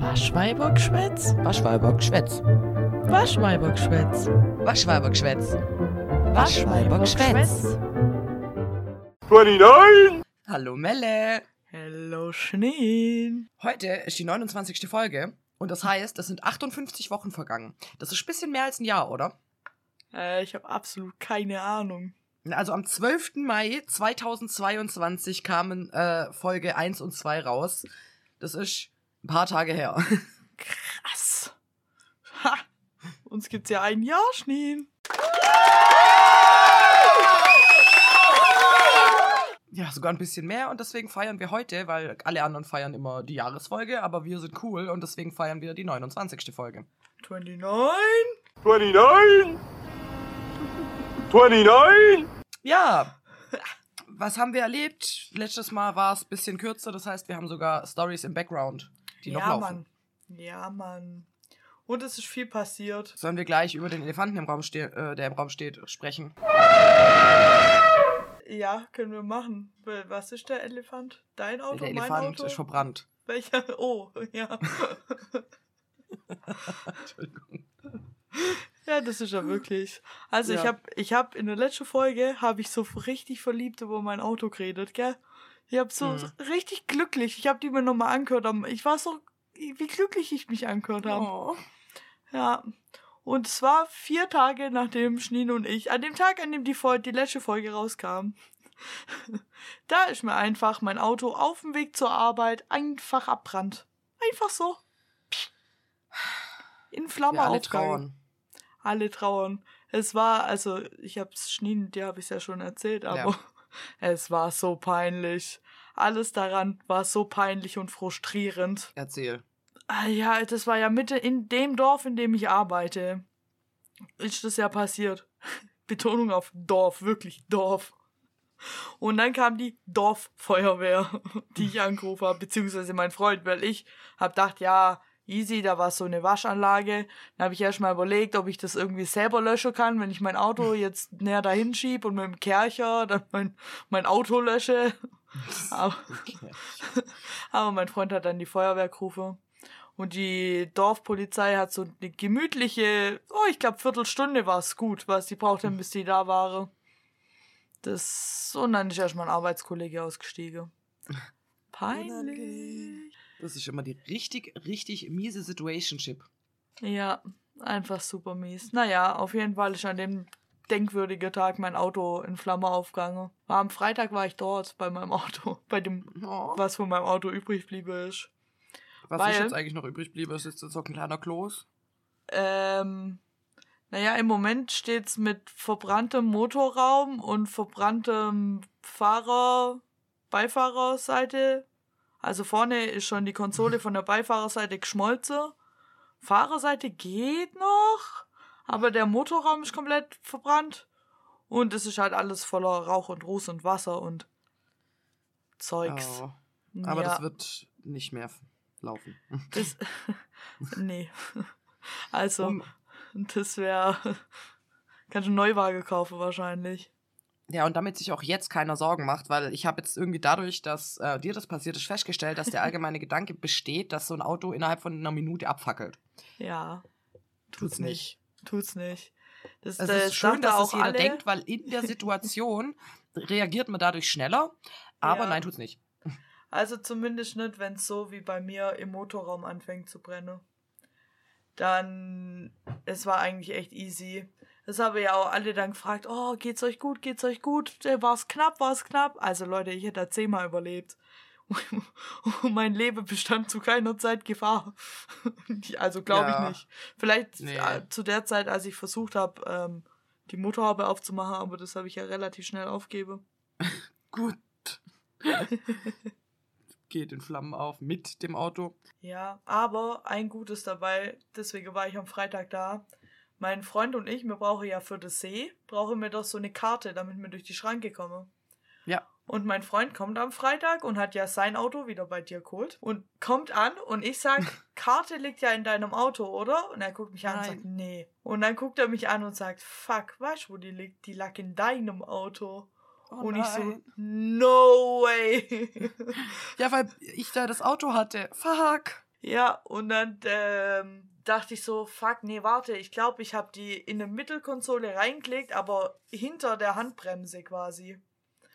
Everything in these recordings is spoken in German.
Waschweibergschwätz? Waschweibergschwätz. Waschweibergschwätz. Waschweibergschwätz. Waschweibergschwätz. 29! Hallo Melle. Hello Schneen. Heute ist die 29. Folge und das heißt, es sind 58 Wochen vergangen. Das ist ein bisschen mehr als ein Jahr, oder? Äh, ich habe absolut keine Ahnung. Also am 12. Mai 2022 kamen äh, Folge 1 und 2 raus. Das ist ein paar Tage her. Krass. Ha! Uns gibt's ja ein Jahr, Schneen. Ja, sogar ein bisschen mehr und deswegen feiern wir heute, weil alle anderen feiern immer die Jahresfolge, aber wir sind cool und deswegen feiern wir die 29. Folge. 29? 29! 29! Ja, was haben wir erlebt? Letztes Mal war es ein bisschen kürzer, das heißt, wir haben sogar Stories im Background, die noch ja, laufen. Mann. Ja, Mann. Und es ist viel passiert. Sollen wir gleich über den Elefanten im Raum äh, der im Raum steht, sprechen? Ja, können wir machen. Was ist der Elefant? Dein Auto? der mein Elefant Auto? ist verbrannt. Welcher? Oh, ja. Entschuldigung. Ja, das ist ja wirklich. Also ich Ja. hab, ich hab in der letzten Folge habe ich so richtig verliebt über mein Auto geredet, gell? Ich hab so Mhm. richtig glücklich. Ich hab die mir nochmal angehört. aber Ich war so, wie glücklich ich mich angehört habe. Oh. Ja. Und es war vier Tage nachdem Schneen und ich, an dem Tag, an dem die, Fol die letzte Folge rauskam, da ist mir einfach mein Auto auf dem Weg zur Arbeit einfach abbrannt. Einfach so. In Flamme Ja, alle trauern. Alle trauern. Es war, also, ich hab's Schneen, dir habe ich ja schon erzählt, aber es war so peinlich. Alles daran war so peinlich und frustrierend. Erzähl. Ah, ja, das war ja Mitte in dem Dorf, in dem ich arbeite. Ist das ja passiert. Betonung auf Dorf, wirklich Dorf. Und dann kam die Dorffeuerwehr, die ich angerufen habe, beziehungsweise mein Freund, weil ich hab gedacht, ja, easy, da war so eine Waschanlage. Dann habe ich erst mal überlegt, ob ich das irgendwie selber löschen kann, wenn ich mein Auto jetzt näher dahin schieb und mit dem Kercher dann mein, mein Auto lösche. Aber, aber mein Freund hat dann die Feuerwehr gerufen. Und die Dorfpolizei hat so eine gemütliche, oh, ich glaube, Viertelstunde war es gut, was die brauchten, bis die da waren. Das, und dann ist erstmal ein Arbeitskollege ausgestiegen. Peinlich. Das ist immer die richtig, richtig miese Situationship. Ja, einfach super mies. Naja, auf jeden Fall ist an dem denkwürdigen Tag mein Auto in Flamme aufgegangen. Am Freitag war ich dort bei meinem Auto, bei dem, Oh. was von meinem Auto übrig blieb ist. Was Weil- ist jetzt eigentlich noch übrig blieb? Ist jetzt so ein kleiner Kloß? Ähm, naja, im Moment steht's mit verbranntem Motorraum und verbranntem Fahrer, Beifahrerseite. Also vorne ist schon die Konsole von der Beifahrerseite geschmolzen. Fahrerseite geht noch, aber der Motorraum ist komplett verbrannt. Und es ist halt alles voller Rauch und Ruß und Wasser und Zeugs. Oh. Aber ja. das wird nicht mehr laufen. Das, nee. Also, Um, das wäre. Kannst du Neuwagen kaufen wahrscheinlich. Ja, und damit sich auch jetzt keiner Sorgen macht, weil ich habe jetzt irgendwie dadurch, dass äh, dir das passiert ist, festgestellt, dass der allgemeine Gedanke besteht, dass so ein Auto innerhalb von einer Minute abfackelt. Ja. Tut's nicht. Tut's nicht. Das, Es das ist schön, dass er es jeder alle. denkt, weil in der Situation reagiert man dadurch schneller, aber Ja. nein, tut's nicht. Also zumindest nicht, wenn es so wie bei mir im Motorraum anfängt zu brennen. Dann, es war eigentlich echt easy. Das haben ja auch alle dann gefragt, oh, geht's euch gut, geht's euch gut? Äh, War's knapp, war's knapp? Also Leute, ich hätte da zehnmal überlebt. Mein Leben bestand zu keiner Zeit Gefahr. also glaube Ja. ich nicht. Vielleicht Nee. äh, zu der Zeit, als ich versucht habe, ähm, die Motorhaube aufzumachen, aber das habe ich ja relativ schnell aufgegeben. Gut. Geht in Flammen auf mit dem Auto. Ja, aber ein Gutes dabei, deswegen war ich am Freitag da. Mein Freund und ich, wir brauchen ja für das See, brauchen wir doch so eine Karte, damit wir durch die Schranke kommen. Ja. Und mein Freund kommt am Freitag und hat ja sein Auto wieder bei dir geholt und kommt an und ich sag, Karte liegt ja in deinem Auto, oder? Und er guckt mich an und Nein. sagt, nee. Und dann guckt er mich an und sagt, fuck, weißt du, wo die liegt? Die lag in deinem Auto. Oh und ich so, no way. Ja, weil ich da das Auto hatte. Fuck. Ja, und dann ähm, dachte ich so, fuck, nee, warte, ich glaube, ich habe die in eine Mittelkonsole reingelegt, aber hinter der Handbremse quasi.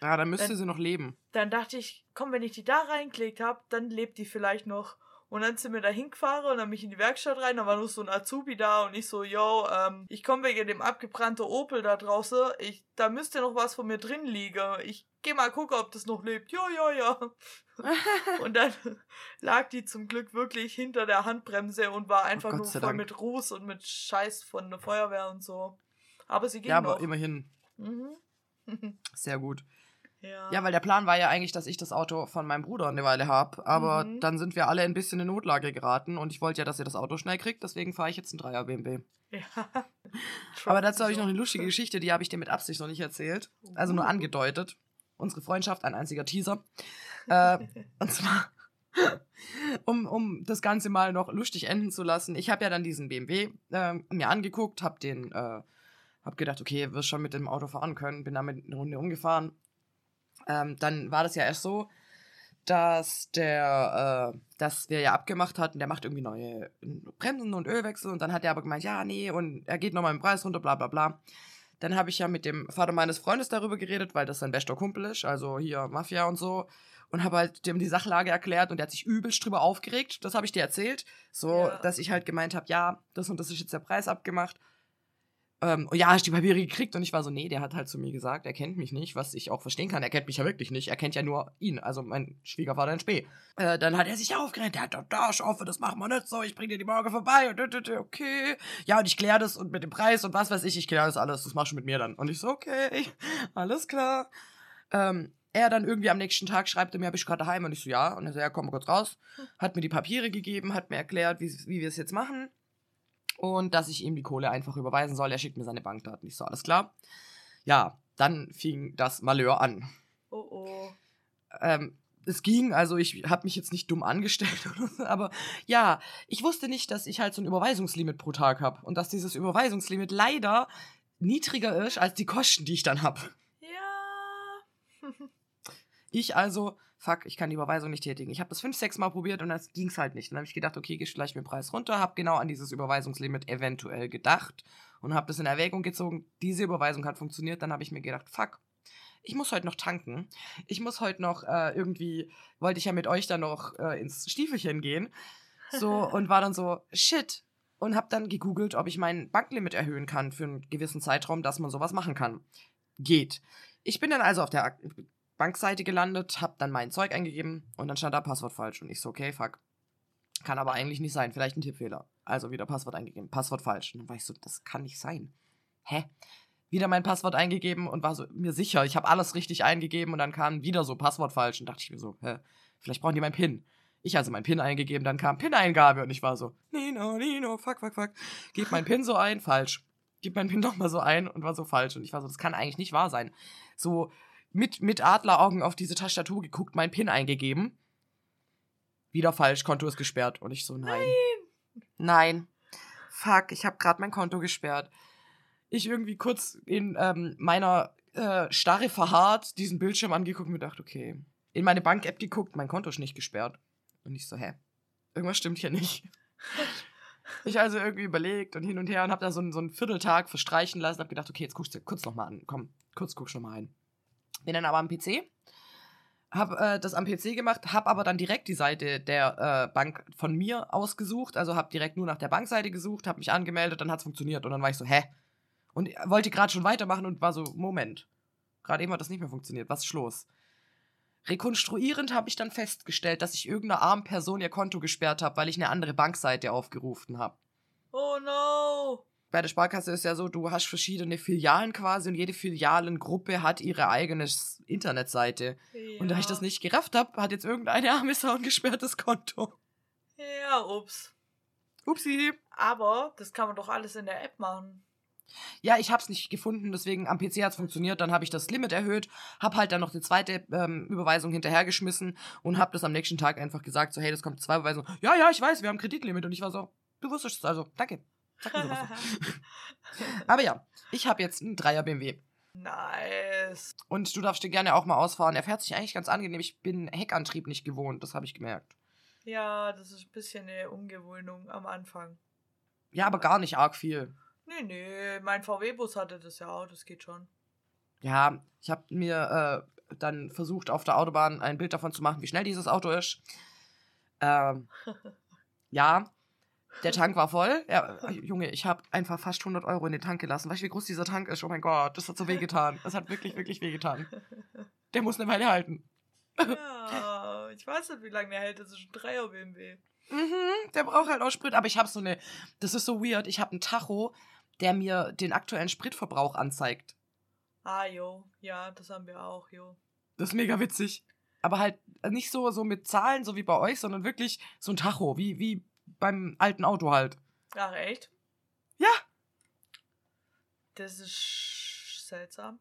Ja, dann müsste Dann- sie noch leben. Dann dachte ich, komm, wenn ich die da reingelegt habe, dann lebt die vielleicht noch. Und dann sind wir da hingefahren und dann bin ich in die Werkstatt rein, da war nur so ein Azubi da und ich so, yo, ähm, ich komme wegen dem abgebrannten Opel da draußen, ich, da müsste noch was von mir drin liegen. Ich geh mal gucken, ob das noch lebt. Ja, ja, ja. und dann lag die zum Glück wirklich hinter der Handbremse und war einfach Gott nur voll Dank. mit Ruß und mit Scheiß von der Feuerwehr und so. Aber sie ging Ja, aber noch. immerhin. Mhm. Sehr gut. ja. Ja, weil der Plan war ja eigentlich, dass ich das Auto von meinem Bruder eine Weile habe. Aber Mhm. dann sind wir alle ein bisschen in Notlage geraten und ich wollte ja, dass ihr das Auto schnell kriegt, deswegen fahre ich jetzt einen Dreier BMW. ja. Aber dazu habe ich noch eine lustige Geschichte, die habe ich dir mit Absicht noch nicht erzählt. Also nur Uh. angedeutet. Unsere Freundschaft, ein einziger Teaser. Äh, und zwar, um, um das Ganze mal noch lustig enden zu lassen. Ich habe ja dann diesen BMW ähm, mir angeguckt, habe den, äh, habe gedacht, okay, wirst schon mit dem Auto fahren können, bin damit eine Runde umgefahren. Ähm, dann war das ja erst so, dass der, äh, dass wir ja abgemacht hatten, der macht irgendwie neue Bremsen und Ölwechsel und dann hat er aber gemeint, ja, nee, und er geht nochmal im Preis runter, bla bla bla. Dann habe ich ja mit dem Vater meines Freundes darüber geredet, weil das sein bester Kumpel ist, also hier Mafia und so. Und habe halt dem die Sachlage erklärt und der hat sich übelst drüber aufgeregt. Das habe ich dir erzählt. So, Ja. dass ich halt gemeint habe, ja, das und das ist jetzt der Preis abgemacht. Ähm, ja, hast du die Papiere gekriegt? Und ich war so, nee, der hat halt zu mir gesagt, er kennt mich nicht, was ich auch verstehen kann. Er kennt mich ja wirklich nicht. Er kennt ja nur ihn, also mein Schwiegervater in Spee. Äh, dann hat er sich aufgeregt, der hat doch da, ich hoffe, das machen wir nicht so, ich bring dir die morgen vorbei und okay. Ja, und ich kläre das und mit dem Preis und was weiß ich, ich kläre das alles, das machst du mit mir dann. Und ich so, okay, alles klar. Ähm, er dann irgendwie am nächsten Tag schreibt er mir, bist du gerade daheim? Und ich so, ja. Und er so, ja, komm mal kurz raus. Hat mir die Papiere gegeben, hat mir erklärt, wie, wie wir es jetzt machen. Und dass ich ihm die Kohle einfach überweisen soll. Er schickt mir seine Bankdaten. Ich so, alles klar. Ja, dann fing das Malheur an. Oh oh. Ähm, es ging, also ich habe mich jetzt nicht dumm angestellt aber ja, ich wusste nicht, dass ich halt so ein Überweisungslimit pro Tag habe und dass dieses Überweisungslimit leider niedriger ist als die Kosten, die ich dann habe. Ja. Ich also, fuck, ich kann die Überweisung nicht tätigen. Ich habe das fünf, sechs Mal probiert und das ging's halt nicht. Dann habe ich gedacht, okay, geh gleich mit dem Preis runter, habe genau an dieses Überweisungslimit eventuell gedacht und habe das in Erwägung gezogen. Diese Überweisung hat funktioniert. Dann habe ich mir gedacht, fuck, ich muss heute noch tanken. Ich muss heute noch äh, irgendwie, wollte ich ja mit euch dann noch äh, ins Stiefelchen gehen. So, und war dann so, shit. Und habe dann gegoogelt, ob ich mein Banklimit erhöhen kann für einen gewissen Zeitraum, dass man sowas machen kann. Geht. Ich bin dann also auf der Bankseite gelandet, habe dann mein Zeug eingegeben und dann stand da Passwort falsch. Und ich so, okay, fuck. Kann aber eigentlich nicht sein. Vielleicht ein Tippfehler. Also wieder Passwort eingegeben. Passwort falsch. Und dann war ich so, das kann nicht sein. Hä? Wieder mein Passwort eingegeben und war so mir sicher, ich habe alles richtig eingegeben und dann kam wieder so Passwort falsch und dachte ich mir so, hä, vielleicht brauchen die mein PIN. Ich also mein PIN eingegeben, dann kam PIN-Eingabe und ich war so, Nino, Nino, fuck, fuck, fuck. Gib mein PIN so ein, falsch. Gib mein PIN nochmal so ein und war so falsch. Und ich war so, das kann eigentlich nicht wahr sein. So mit, mit Adleraugen auf diese Tastatur geguckt, mein PIN eingegeben. Wieder falsch, Konto ist gesperrt. Und ich so, nein. Nein. Fuck, ich habe gerade mein Konto gesperrt. Ich irgendwie kurz in ähm, meiner äh, Starre verharrt, diesen Bildschirm angeguckt und mir gedacht, okay. In meine Bank-App geguckt, mein Konto ist nicht gesperrt. Und ich so, hä? Irgendwas stimmt hier nicht. Ich also irgendwie überlegt und hin und her und habe da so, einen- so einen Vierteltag verstreichen lassen. Hab gedacht, okay, jetzt guckst du kurz nochmal an. Komm, kurz guckst du nochmal ein. Bin dann aber am PC, hab äh, das am PC gemacht, hab aber dann direkt die Seite der äh, Bank von mir ausgesucht. Also hab direkt nur nach der Bankseite gesucht, hab mich angemeldet, dann hat's funktioniert und dann war ich so, hä? Und wollte gerade schon weitermachen und war so, Moment. Gerade eben hat das nicht mehr funktioniert. Was ist los? Rekonstruierend habe ich dann festgestellt, dass ich irgendeiner armen Person ihr Konto gesperrt habe, weil ich eine andere Bankseite aufgerufen habe. Oh no. Bei der Sparkasse ist ja so, du hast verschiedene Filialen quasi und jede Filialengruppe hat ihre eigene Internetseite. Und da ich das Ja. nicht gerafft habe, hat jetzt irgendeine arme Sau ein gesperrtes Konto. Ja, ups. Upsi. Aber das kann man doch alles in der App machen. Ja, ich hab's nicht gefunden, deswegen am PC hat's funktioniert. Dann habe ich das Limit erhöht, hab halt dann noch die zweite ähm, Überweisung hinterhergeschmissen und hab das am nächsten Tag einfach gesagt, so hey, das kommt zwei Überweisungen. Ja, ja, ich weiß, wir haben Kreditlimit und ich war so, du wusstest es also, danke. Aber ja, ich habe jetzt einen Dreier BMW nice. und du darfst dir gerne auch mal ausfahren. Er fährt sich eigentlich ganz angenehm. Ich bin Heckantrieb nicht gewohnt, das habe ich gemerkt. Ja, das ist ein bisschen eine Umgewöhnung am Anfang. Ja, aber gar nicht arg viel. Nee, nee, mein VW-Bus hatte das ja auch, das geht schon. Ja, ich habe mir äh, dann versucht, auf der Autobahn ein Bild davon zu machen, wie schnell dieses Auto ist. Ähm, ja, der Tank war voll. Ja, Junge, ich habe einfach fast 100 Euro in den Tank gelassen. Weißt du, wie groß dieser Tank ist? Oh mein Gott, das hat so wehgetan. Das hat wirklich, wirklich wehgetan. Der muss eine Weile halten. Ja, ich weiß nicht, wie lange der hält. Das ist ein Dreier BMW. Mhm, der braucht halt auch Sprit. Aber ich habe so eine, das ist so weird, ich habe einen Tacho, der mir den aktuellen Spritverbrauch anzeigt. Ah, jo, ja, das haben wir auch, jo. Das ist mega witzig. Aber halt nicht so, so mit Zahlen, so wie bei euch, sondern wirklich so ein Tacho, wie, wie beim alten Auto halt. Ach, echt? Ja. Das ist seltsam.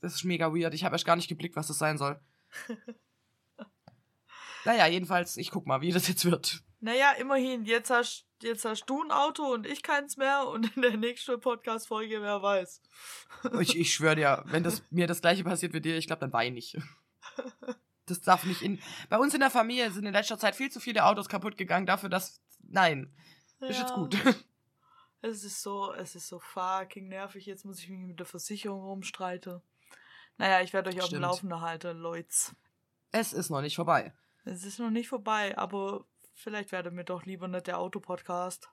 Das ist mega weird. Ich habe erst gar nicht geblickt, was das sein soll. naja, jedenfalls, ich guck mal, wie das jetzt wird. Naja, immerhin, jetzt hast, jetzt hast du ein Auto und ich keins mehr und in der nächsten Podcast-Folge, wer weiß. Ich, ich schwöre dir, wenn das, mir das gleiche passiert wie dir, ich glaube, dann weine ich. Das darf nicht in. Bei uns in der Familie sind in letzter Zeit viel zu viele Autos kaputt gegangen dafür, dass. Nein. Ist jetzt gut. Es ist so, es ist so fucking nervig. Jetzt muss ich mich mit der Versicherung rumstreiten. Naja, ich werde euch auf dem. Laufenden halten, Leute. Es ist noch nicht vorbei. Es ist noch nicht vorbei, aber vielleicht werde mir doch lieber nicht der Autopodcast.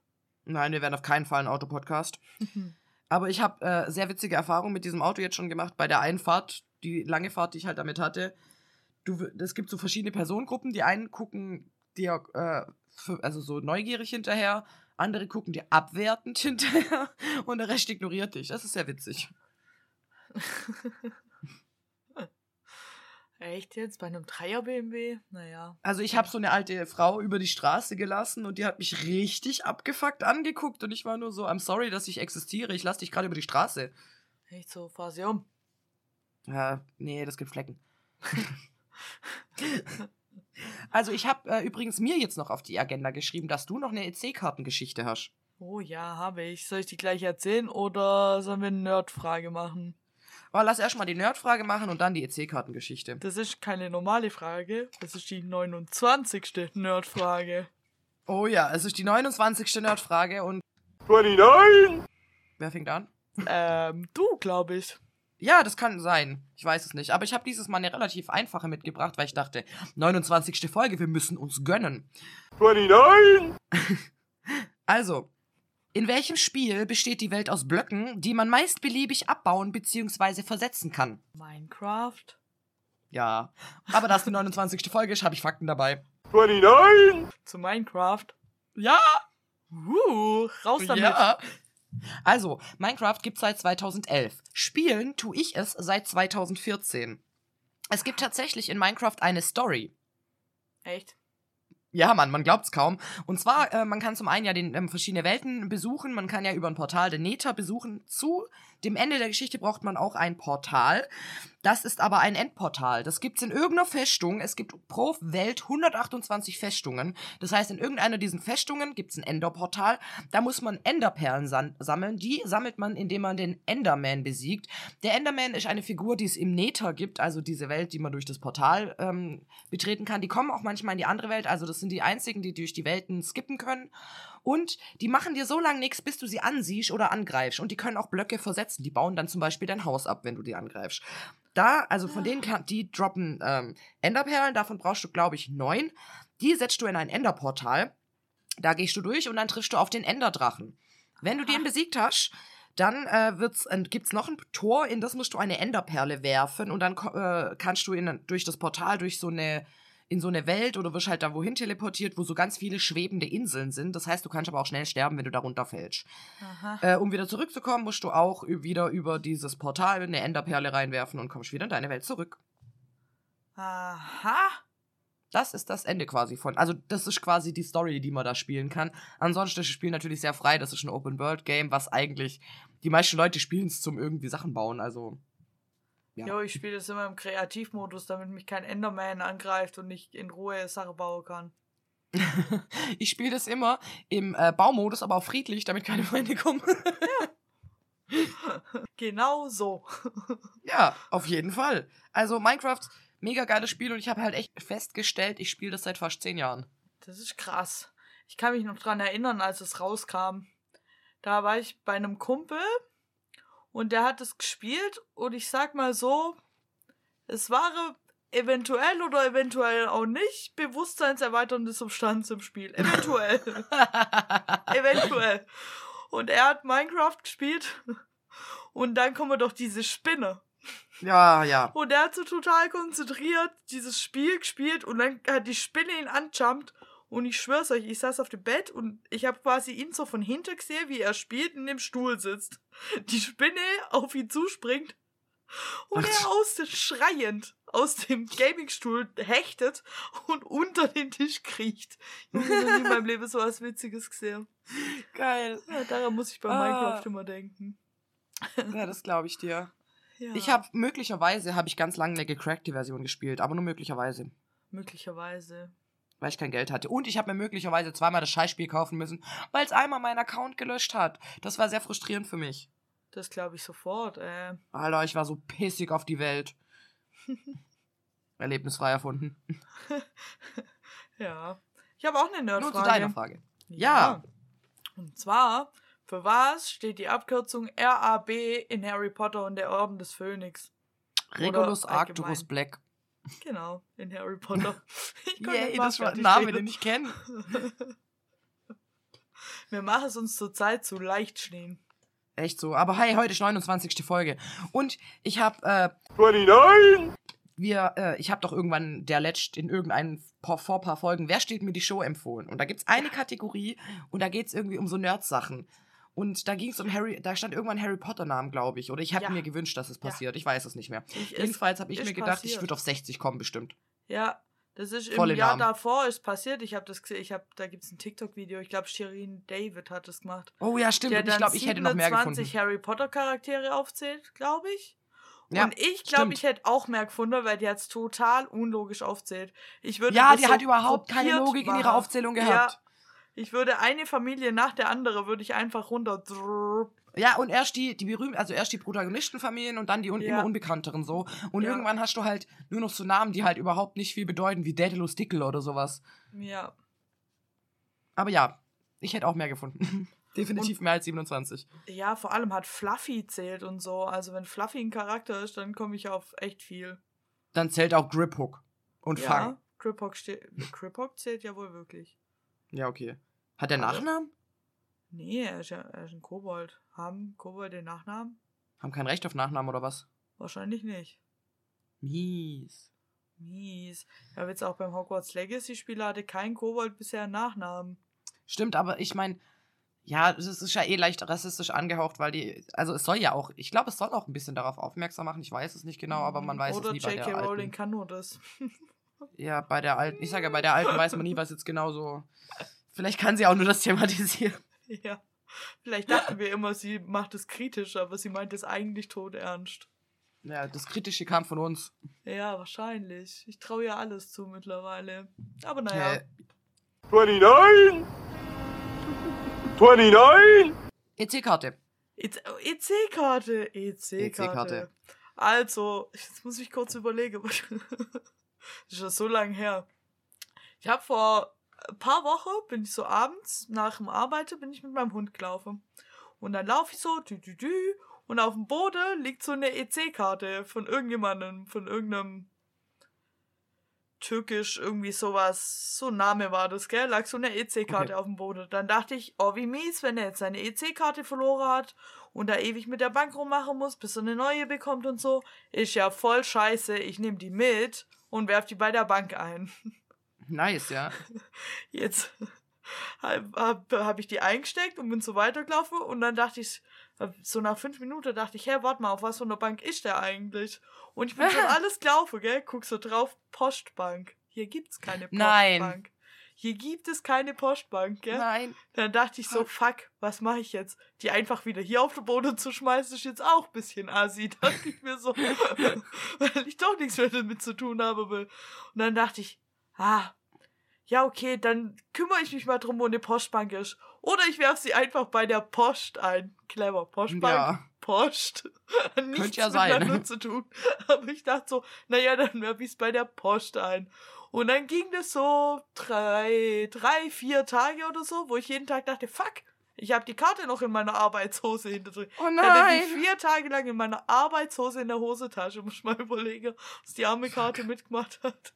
Nein, wir werden auf keinen Fall ein Autopodcast. Aber ich habe äh, sehr witzige Erfahrungen mit diesem Auto jetzt schon gemacht bei der Einfahrt, die lange Fahrt, die ich halt damit hatte. Du, es gibt so verschiedene Personengruppen. Die einen gucken dir äh, für, also so neugierig hinterher, andere gucken dir abwertend hinterher und der Rest ignoriert dich. Das ist sehr witzig. Echt jetzt? Bei einem Dreier-BMW? Naja. Also ich habe so eine alte Frau über die Straße gelassen und die hat mich richtig abgefuckt angeguckt und ich war nur so, I'm sorry, dass ich existiere. Ich lasse dich gerade über die Straße. Echt so, fahr sie um. Ja, nee, das gibt Flecken. also ich habe äh, übrigens mir jetzt noch auf die Agenda geschrieben, dass du noch eine EC-Kartengeschichte hast. Oh ja, habe ich. Soll ich die gleich erzählen oder sollen wir eine Nerdfrage machen? Aber lass erstmal die Nerdfrage machen und dann die EC-Kartengeschichte. Das ist keine normale Frage. Das ist die 29. Nerdfrage. Oh ja, es ist die 29. Nerdfrage und 29! wer fängt an? Ähm, du, glaube ich. Ja, das kann sein. Ich weiß es nicht. Aber ich habe dieses Mal eine relativ einfache mitgebracht, weil ich dachte, 29. Folge, wir müssen uns gönnen. 29! Also, in welchem Spiel besteht die Welt aus Blöcken, die man meist beliebig abbauen bzw. versetzen kann? Minecraft. Ja. Aber da es die 29. Folge ist, habe ich Fakten dabei. 29! Zu Minecraft. Ja! Uh, raus damit. Ja. Also, Minecraft gibt's seit 2011. Spielen tue ich es seit 2014. Es gibt tatsächlich in Minecraft eine Story. Echt? Ja, Mann, man glaubt's kaum. Und zwar, äh, man kann zum einen ja den, ähm, verschiedene Welten besuchen, man kann ja über ein Portal den Nether besuchen. Zu dem Ende der Geschichte braucht man auch ein Portal. Das ist aber ein Endportal. Das gibt's in irgendeiner Festung. Es gibt pro Welt 128 Festungen. Das heißt, in irgendeiner diesen Festungen gibt's ein Enderportal. Da muss man Enderperlen sammeln. Die sammelt man, indem man den Enderman besiegt. Der Enderman ist eine Figur, die es im Nether gibt, also diese Welt, die man durch das Portal ähm, betreten kann. Die kommen auch manchmal in die andere Welt. Also das sind die einzigen, die durch die Welten skippen können. Und die machen dir so lange nichts, bis du sie ansiehst oder angreifst. Und die können auch Blöcke versetzen. Die bauen dann zum Beispiel dein Haus ab, wenn du die angreifst. Da, also von denen kann, die droppen ähm, Enderperlen. Davon brauchst du, glaube ich, neun. Die setzt du in ein Enderportal. Da gehst du durch und dann triffst du auf den Enderdrachen. Wenn du den besiegt hast, dann äh, wird's, äh, gibt's noch ein Tor, in das musst du eine Enderperle werfen und dann äh, kannst du in, durch das Portal durch so eine in so eine Welt oder wirst halt da wohin teleportiert, wo so ganz viele schwebende Inseln sind. Das heißt, du kannst aber auch schnell sterben, wenn du da runterfällst. Äh, um wieder zurückzukommen, musst du auch wieder über dieses Portal eine Enderperle reinwerfen und kommst wieder in deine Welt zurück. Aha. Das ist das Ende quasi von. Also, das ist quasi die Story, die man da spielen kann. Ansonsten ist das Spiel natürlich sehr frei. Das ist ein Open-World-Game, was eigentlich. Die meisten Leute spielen es zum irgendwie Sachen bauen. Also. Ja. Jo, ich spiele das immer im Kreativmodus, damit mich kein Enderman angreift und ich in Ruhe Sache bauen kann. ich spiele das immer im äh, Baumodus, aber auch friedlich, damit keine Feinde kommen. Genau so. ja, auf jeden Fall. Also, Minecraft, mega geiles Spiel und ich habe halt echt festgestellt, ich spiele das seit fast zehn Jahren. Das ist krass. Ich kann mich noch dran erinnern, als es rauskam. Da war ich bei einem Kumpel und der hat es gespielt und ich sag mal so, es war eventuell oder eventuell auch nicht bewusstseinserweiternde Substanz im Spiel. Eventuell. eventuell. Und er hat Minecraft gespielt und dann kommen doch diese Spinne. Ja, ja. Und er hat so total konzentriert dieses Spiel gespielt und dann hat die Spinne ihn anjumpt und ich schwör's euch, ich saß auf dem Bett und ich habe quasi ihn so von hinten gesehen, wie er spielt in dem Stuhl sitzt. Die Spinne auf ihn zuspringt und er aus dem schreiend aus dem Gamingstuhl hechtet und unter den Tisch kriecht. Ich habe noch nie in meinem Leben so was Witziges gesehen. Geil. Ja, daran muss ich bei Ah. Minecraft immer denken. Ja, das glaube ich dir. Ja, Ich habe möglicherweise habe ich ganz lange eine gecrackte Version gespielt, aber nur möglicherweise, möglicherweise. Weil ich kein Geld hatte. Und ich habe mir möglicherweise zweimal das Scheißspiel kaufen müssen, weil es einmal meinen Account gelöscht hat. Das war sehr frustrierend für mich. Das glaube ich sofort. Äh. Alter, ich war so pissig auf die Welt. Erlebnisfrei erfunden. Ja. Ich habe auch eine Nur Nerdfrage. zu deiner Frage. Ja. Und zwar, für was steht die Abkürzung RAB in Harry Potter und der Orden des Phönix? Regulus. Arcturus Black. Genau, in Harry Potter. Ich nicht das war ein Name, den ich kenne. Wir machen es uns zurzeit zu leicht stehen. Echt so. Aber hey, heute ist 29. Folge. Und ich habe, äh, 29, wir, äh, ich habe doch irgendwann der letzt in irgendeinen paar, vor paar Folgen, wer steht mir die Show empfohlen? Und da gibt's eine Kategorie und da geht's irgendwie um so Nerd-Sachen. Und da ging es um Harry, da stand irgendwann Harry Potter Namen, glaube ich. Oder ich habe Ja. mir gewünscht, dass es Ja. passiert. Ich weiß es nicht mehr. Ich, es, Jedenfalls habe ich mir gedacht, ich passiert. würde auf 60 kommen bestimmt. ja, das ist im Jahr Namen. davor ist passiert. Ich habe das gesehen. Ich habe, da gibt's ein TikTok-Video. Ich glaube, Shirin David hat das gemacht. Oh ja, stimmt. Ich glaube, ich hätte noch mehr gefunden. 27 Harry Potter Charaktere aufzählt, glaube ich. Ja, und ich glaube, ich hätte auch mehr gefunden, weil die jetzt total unlogisch aufzählt. Ich würde Ja, die so hat überhaupt keine Logik in ihrer. Aufzählung gehabt. Ja, ich würde eine Familie nach der andere würde ich einfach runter. Ja, und erst die, die berühmten, also erst die Protagonistenfamilien und dann die un Ja. immer unbekannteren so. Und Ja. irgendwann hast du halt nur noch so Namen, die halt überhaupt nicht viel bedeuten, wie Daedalus Dickel oder sowas. Ja. Aber ja, ich hätte auch mehr gefunden. Definitiv mehr als 27. Ja, vor allem hat Fluffy zählt und so. Also wenn Fluffy ein Charakter ist, dann komme ich auf echt viel. Dann zählt auch Grip Hook und ja, Fang. Criphock ste- Criphock zählt ja wohl wirklich. Ja, okay. Hat der Nachnamen? Nee, er ist ja er ist ein Kobold. Haben Kobold den Nachnamen? Haben kein Recht auf Nachnamen oder was? Wahrscheinlich nicht. Mies. Mies. Ich habe jetzt auch beim Hogwarts Legacy Spieler hatte kein Kobold bisher einen Nachnamen. Stimmt, aber ich meine, ja, es ist ja eh leicht rassistisch angehaucht, weil die, also es soll ja auch, ich glaube, es soll auch ein bisschen darauf aufmerksam machen. Ich weiß es nicht genau, aber man weiß Oder es nie bei J.K. der Rowling alten. kann nur das. Ja, bei der alten, ich sage ja, bei der alten weiß man nie, was jetzt genau so. Vielleicht kann sie auch nur das thematisieren. ja. Vielleicht dachten wir immer, sie macht es kritisch, aber sie meint es eigentlich todernst. Ja, das Kritische kam von uns. Ja, wahrscheinlich. Ich traue ihr alles zu mittlerweile. Aber naja. Äh, 29, 29, EC-Karte. EC-Karte. EC-Karte. EC-Karte. Also, jetzt muss ich kurz überlegen. das ist ja so lange her. Ich habe vor ein paar Wochen, bin ich so abends nach dem Arbeiten, bin ich mit meinem Hund gelaufen. Und dann laufe ich so, dü, dü, dü, und auf dem Boden liegt so eine EC-Karte von irgendjemandem, von irgendeinem türkisch, irgendwie sowas, so ein Name war das, gell? Lag so eine EC-Karte Okay. auf dem Boden. Dann dachte ich, oh, wie mies, wenn er jetzt seine EC-Karte verloren hat und da ewig mit der Bank rummachen muss, bis er eine neue bekommt und so. Ist ja voll scheiße. Ich nehme die mit und werf die bei der Bank ein. Nice, ja. Jetzt habe hab, hab ich die eingesteckt und bin so weitergelaufen und dann dachte ich, so nach fünf Minuten dachte ich, hä, warte mal, auf was für einer Bank ist der eigentlich? Und ich bin schon alles gelaufen, gell? Guck so drauf, Postbank. Hier gibt's keine Nein. Hier gibt es keine Postbank, gell? Nein. Dann dachte ich so, fuck, was mache ich jetzt? Die einfach wieder hier auf den Boden zu schmeißen, ist jetzt auch ein bisschen assi. Dachte ich mir so, weil ich doch nichts mehr damit zu tun habe will. Und dann dachte ich, ah, ja, okay, dann kümmere ich mich mal drum, wo eine Postbank ist. Oder ich werf sie einfach bei der Post ein. Clever, Postbank, Ja. Post. Nichts ja sein. miteinander zu tun. Aber ich dachte so, naja, dann werf ich es bei der Post ein. Und dann ging das so drei, drei, vier Tage oder so, wo ich jeden Tag dachte, fuck, ich habe die Karte noch in meiner Arbeitshose hinter drin. Oh Ich hatte nein. die vier Tage lang in meiner Arbeitshose in der Hosentasche. Muss ich mal überlegen, was die arme Karte mitgemacht hat.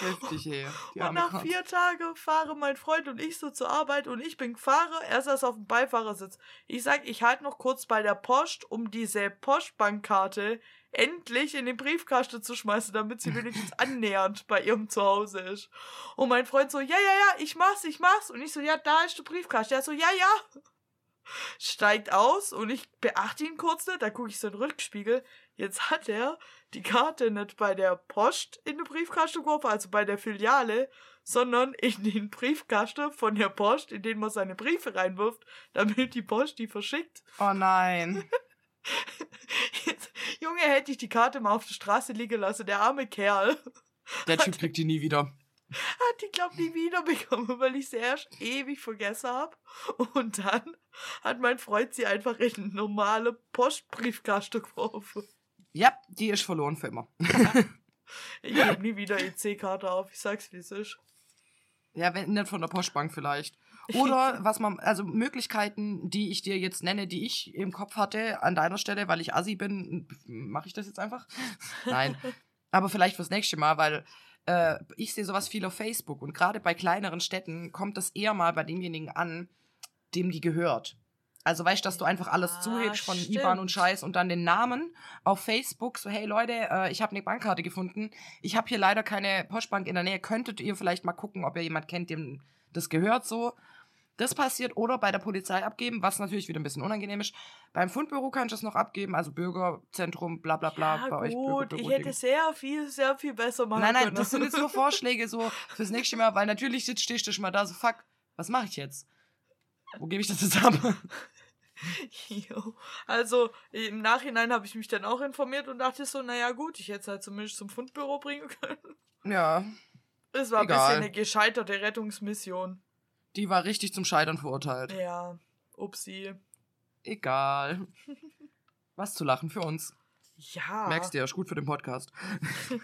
Heftig, ey. Und nach vier Tagen fahren mein Freund und ich so zur Arbeit und ich bin Fahrer, er saß auf dem Beifahrersitz. Ich sag, ich halt noch kurz bei der Post, um diese Postbankkarte endlich in den Briefkasten zu schmeißen, damit sie wenigstens annähernd bei ihrem Zuhause ist. Und mein Freund so, ja, ja, ja, ich mach's, ich mach's. Und ich so, ja, da ist der Briefkasten. Er so, ja, ja. Steigt aus und ich beachte ihn kurz nicht, da gucke ich so in den Rückspiegel. Jetzt hat er die Karte nicht bei der Post in den Briefkasten geworfen, also bei der Filiale, sondern in den Briefkasten von der Post, in den man seine Briefe reinwirft, damit die Post die verschickt. Oh nein. Jetzt, Junge, hätte ich die Karte mal auf der Straße liegen lassen, der arme Kerl Der Typ kriegt die nie wieder. hat die, glaub nie wiederbekommen, weil ich sie erst ewig vergessen hab. Und dann hat mein Freund sie einfach in eine normale Postbriefkasten geworfen. Ja, die ist verloren für immer. Ich gebe nie wieder EC-Karte auf, ich sag's wie es ist. Ja, wenn nicht von der Postbank vielleicht. Oder was man, also Möglichkeiten, die ich dir jetzt nenne, die ich im Kopf hatte an deiner Stelle, weil ich Assi bin, mache ich das jetzt einfach? Nein. Aber vielleicht fürs nächste Mal, weil äh, ich sehe sowas viel auf Facebook und gerade bei kleineren Städten kommt das eher mal bei demjenigen an, dem die gehört. Also weißt du, dass du einfach alles Ja, zuhebst von stimmt. IBAN und Scheiß und dann den Namen auf Facebook, so hey Leute, äh, ich habe eine Bankkarte gefunden. Ich habe hier leider keine Postbank in der Nähe. Könntet ihr vielleicht mal gucken, ob ihr jemand kennt, dem das gehört so? Das passiert oder bei der Polizei abgeben, was natürlich wieder ein bisschen unangenehm ist. Beim Fundbüro kannst du es noch abgeben, also Bürgerzentrum, bla bla bla, ja, bei euch gut, ich Bürgerbüro. hätte sehr viel, sehr viel besser machen Nein, nein, können. das sind jetzt nur Vorschläge so fürs nächste Mal, weil natürlich sitzt, stehst du schon mal da so, fuck, was mache ich jetzt? Wo gebe ich das jetzt ab? Also im Nachhinein habe ich mich dann auch informiert und dachte so, naja gut, ich hätte es halt zumindest zum Fundbüro bringen können. ja, Es war ein Egal. bisschen eine gescheiterte Rettungsmission. die war richtig zum Scheitern verurteilt. Ja, upsi. Egal. Was zu lachen für uns. Ja, Merkst du ja, ist gut für den Podcast.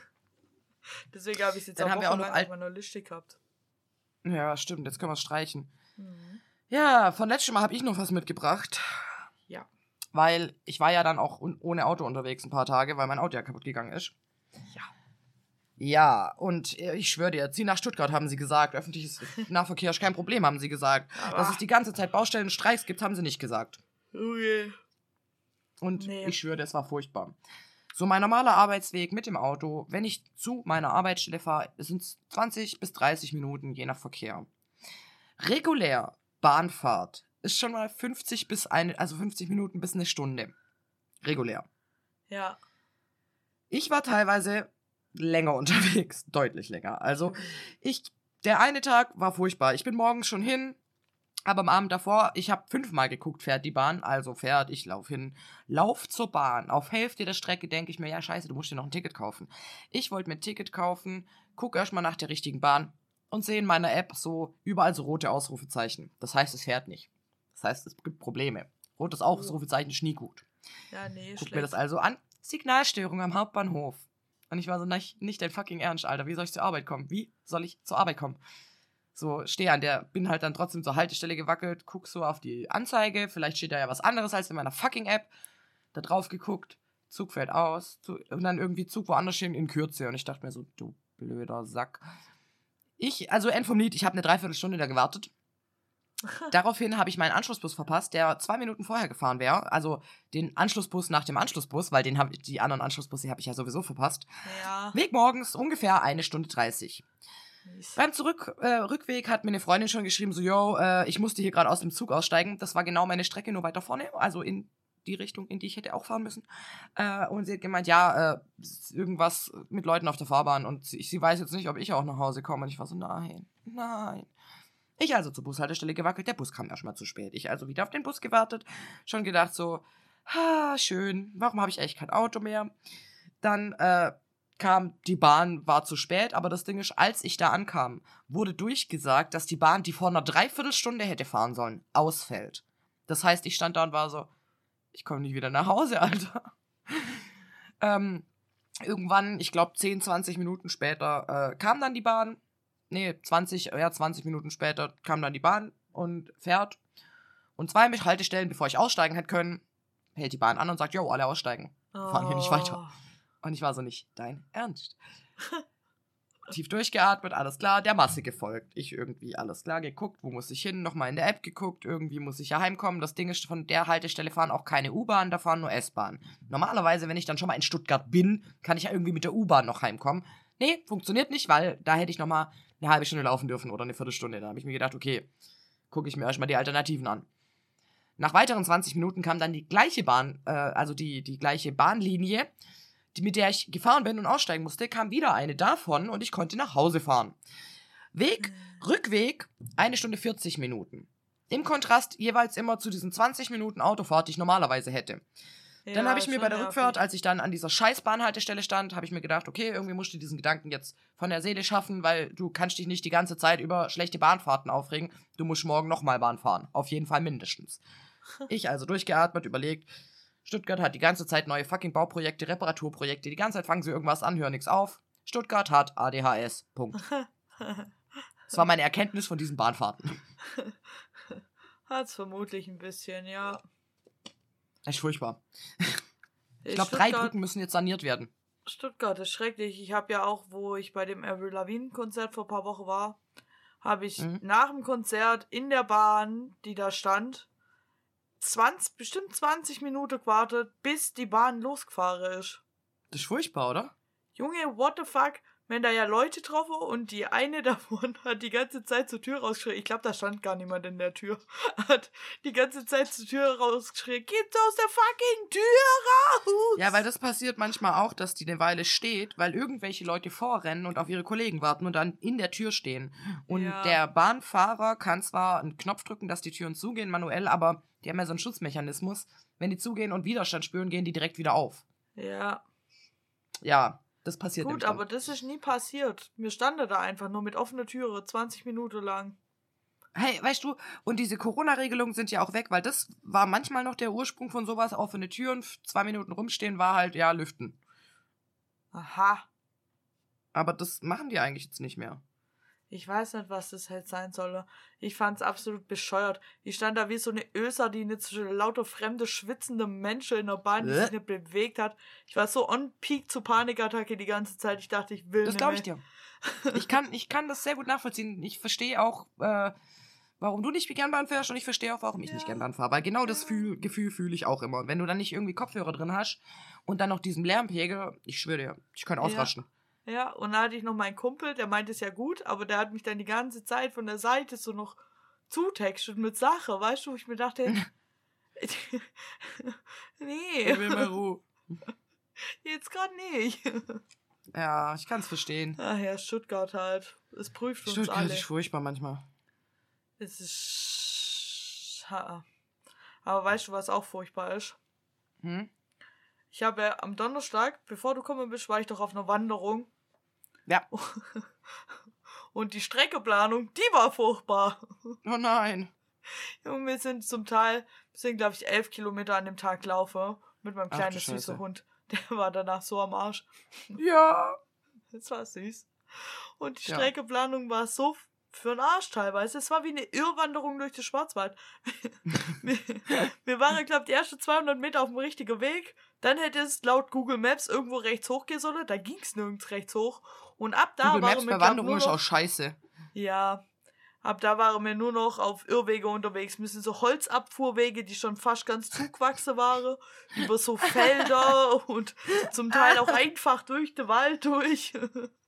deswegen habe ich es jetzt Dann auch haben wir auch noch auf meiner Liste gehabt. Ja, stimmt, jetzt können wir es streichen. Mhm. Ja, von letztem Mal habe ich noch was mitgebracht. Ja. Weil ich war ja dann auch ohne Auto unterwegs ein paar Tage, weil mein Auto ja kaputt gegangen ist. Ja. Ja, und äh, ich schwöre dir, zieh nach Stuttgart, haben sie gesagt. Öffentliches Nahverkehr ist kein Problem, haben sie gesagt. Aber- Dass es die ganze Zeit Baustellenstreiks gibt, haben sie nicht gesagt. Okay. Und Nee. ich schwöre, das war furchtbar. So mein normaler Arbeitsweg mit dem Auto, wenn ich zu meiner Arbeitsstelle fahre, sind es 20 bis 30 Minuten, je nach Verkehr. Regulär Bahnfahrt ist schon mal 50 bis eine, also 50 Minuten bis eine Stunde. Regulär. Ja. Ich war teilweise länger unterwegs, deutlich länger. Also ich, der eine Tag war furchtbar. Ich bin morgens schon hin, aber am Abend davor, ich habe fünfmal geguckt, fährt die Bahn, also fährt, ich lauf hin, lauf zur Bahn. Auf Hälfte der Strecke denke ich mir, ja scheiße, du musst dir noch ein Ticket kaufen. Ich wollte mir ein Ticket kaufen, guck erstmal nach der richtigen Bahn und sehe in meiner App so überall so rote Ausrufezeichen. Das heißt, es fährt nicht. Das heißt, es gibt Probleme. Rotes Ausrufezeichen ist nie gut. Ja, nee, Guck schlecht. mir das also an. Signalstörung am Hauptbahnhof. Und ich war so, nicht, nicht dein fucking Ernst, Alter. Wie soll ich zur Arbeit kommen? Wie soll ich zur Arbeit kommen? So, stehe an der, bin halt dann trotzdem zur Haltestelle gewackelt, guck so auf die Anzeige. Vielleicht steht da ja was anderes als in meiner fucking App. Da drauf geguckt, Zug fällt aus. Zu, und dann irgendwie Zug woanders stehen in Kürze. Und ich dachte mir so, du blöder Sack. Ich, also End vom Lied, ich habe eine Dreiviertelstunde da gewartet. Daraufhin habe ich meinen Anschlussbus verpasst, der zwei Minuten vorher gefahren wäre. Also den Anschlussbus nach dem Anschlussbus, weil den hab, die anderen Anschlussbusse habe ich ja sowieso verpasst. Ja. Weg morgens ungefähr eine Stunde 30. Mist. Beim Zurück, äh, Rückweg hat mir eine Freundin schon geschrieben, so, yo, äh, ich musste hier gerade aus dem Zug aussteigen. Das war genau meine Strecke, nur weiter vorne, also in die Richtung, in die ich hätte auch fahren müssen. Äh, und sie hat gemeint, ja, äh, irgendwas mit Leuten auf der Fahrbahn und sie, sie weiß jetzt nicht, ob ich auch nach Hause komme. Und ich war so, nein, nein. Ich also zur Bushaltestelle gewackelt, der Bus kam erstmal zu spät. Ich also wieder auf den Bus gewartet, schon gedacht so, ha, schön, warum habe ich echt kein Auto mehr? Dann äh, kam, die Bahn war zu spät, aber das Ding ist, als ich da ankam, wurde durchgesagt, dass die Bahn, die vor einer Dreiviertelstunde hätte fahren sollen, ausfällt. Das heißt, ich stand da und war so, ich komme nicht wieder nach Hause, Alter. ähm, irgendwann, ich glaube 10, 20 Minuten später, äh, kam dann die Bahn. Nee, 20, ja, 20 Minuten später kam dann die Bahn und fährt. Und zwei Haltestellen, bevor ich aussteigen hätte können, hält die Bahn an und sagt, jo, alle aussteigen. Fahren hier nicht weiter. Und ich war so nicht, dein Ernst. Tief durchgeatmet, alles klar, der Masse gefolgt. Ich irgendwie, alles klar, geguckt, wo muss ich hin, nochmal in der App geguckt, irgendwie muss ich ja heimkommen. Das Ding ist, von der Haltestelle fahren auch keine U-Bahn, da fahren nur S-Bahn. Normalerweise, wenn ich dann schon mal in Stuttgart bin, kann ich ja irgendwie mit der U-Bahn noch heimkommen. Nee, funktioniert nicht, weil da hätte ich nochmal eine halbe Stunde laufen dürfen oder eine Viertelstunde. Da habe ich mir gedacht, okay, gucke ich mir erstmal die Alternativen an. Nach weiteren 20 Minuten kam dann die gleiche Bahn, äh, also die, die gleiche Bahnlinie, die, mit der ich gefahren bin und aussteigen musste, kam wieder eine davon und ich konnte nach Hause fahren. Weg, Rückweg, eine Stunde 40 Minuten. Im Kontrast jeweils immer zu diesen 20 Minuten Autofahrt, die ich normalerweise hätte. dann habe ich mir bei der Rückfahrt, als ich dann an dieser scheiß Bahnhaltestelle stand, habe ich mir gedacht, okay, irgendwie musst du diesen Gedanken jetzt von der Seele schaffen, weil du kannst dich nicht die ganze Zeit über schlechte Bahnfahrten aufregen. Du musst morgen nochmal Bahn fahren. Auf jeden Fall mindestens. Ich also durchgeatmet, überlegt, Stuttgart hat die ganze Zeit neue fucking Bauprojekte, Reparaturprojekte. Die ganze Zeit fangen sie irgendwas an, hören nichts auf. Stuttgart hat ADHS. Punkt. Das war meine Erkenntnis von diesen Bahnfahrten. Hat's vermutlich ein bisschen, ja. Echt furchtbar. Ich glaube, drei Brücken müssen jetzt saniert werden. Stuttgart ist schrecklich. Ich habe ja auch, wo ich bei dem Avril Lavigne Konzert vor ein paar Wochen war, habe ich mhm. nach dem Konzert in der Bahn, die da stand, 20, bestimmt 20 Minuten gewartet, bis die Bahn losgefahren ist. Das ist furchtbar, oder? Junge, what the fuck? Wenn da ja Leute getroffen und die eine davon hat die ganze Zeit zur Tür rausgeschrien. Ich glaube, da stand gar niemand in der Tür. Hat die ganze Zeit zur Tür rausgeschrien. Geht aus der fucking Tür raus! Ja, weil das passiert manchmal auch, dass die eine Weile steht, weil irgendwelche Leute vorrennen und auf ihre Kollegen warten und dann in der Tür stehen. Und ja. der Bahnfahrer kann zwar einen Knopf drücken, dass die Türen zugehen manuell, aber die haben ja so einen Schutzmechanismus. Wenn die zugehen und Widerstand spüren, gehen die direkt wieder auf. Ja. Ja, das passiert Gut, aber das ist nie passiert. Wir standen da einfach nur mit offener Türe, 20 Minuten lang. Hey, weißt du, und diese Corona-Regelungen sind ja auch weg, weil das war manchmal noch der Ursprung von sowas. Offene Türen, zwei Minuten rumstehen, war halt, ja, lüften. Aha. Aber das machen die eigentlich jetzt nicht mehr. Ich weiß nicht, was das halt sein soll. Ich fand's absolut bescheuert. Ich stand da wie so eine Ölsardine zwischen lauter fremde, schwitzende Menschen in der Bahn, die sich nicht bewegt hat. Ich war so on peak zur Panikattacke die ganze Zeit. Ich dachte, ich will Das glaube ich dir. Ich kann, ich kann das sehr gut nachvollziehen. Ich verstehe auch, äh, warum du nicht gern Bahn fährst und ich verstehe auch, warum ich ja. nicht gern Bahn fahre. Weil genau das Fühl, Gefühl fühle ich auch immer. Und wenn du dann nicht irgendwie Kopfhörer drin hast und dann noch diesen Lärmpegel, ich schwöre dir, ich kann ausraschen. Ja. Ja, und dann hatte ich noch meinen Kumpel, der meinte es ja gut, aber der hat mich dann die ganze Zeit von der Seite so noch zutextet mit Sache, weißt du, wo ich mir dachte, nee. Ich will mal Ruhe. Jetzt gerade nicht. Ja, ich kann es verstehen. Ach ja, Stuttgart halt. Es prüft uns Stuttgart alle. Stuttgart ist furchtbar manchmal. Es ist... Aber weißt du, was auch furchtbar ist? Hm? Ich habe ja am Donnerstag, bevor du gekommen bist, war ich doch auf einer Wanderung. Ja. Und die Streckeplanung, die war furchtbar. Oh nein. Und wir sind zum Teil, wir sind glaube ich elf Kilometer an dem Tag gelaufen mit meinem kleinen süßen Hund. Der war danach so am Arsch. Ja. Das war süß. Und die Streckeplanung war so für einen Arsch teilweise. Es war wie eine Irrwanderung durch den Schwarzwald. wir, wir waren, glaube ich, die ersten 200 Meter auf dem richtigen Weg. Dann hätte es laut Google Maps irgendwo rechts hochgehen sollen. Da ging es nirgends rechts hoch. Und ab da Google waren Maps wir. Wanderung ist auch scheiße. Ja. Ab da waren wir nur noch auf Irrwege unterwegs. Müssen so Holzabfuhrwege, die schon fast ganz zugewachsen waren, über so Felder und zum Teil auch einfach durch den Wald durch.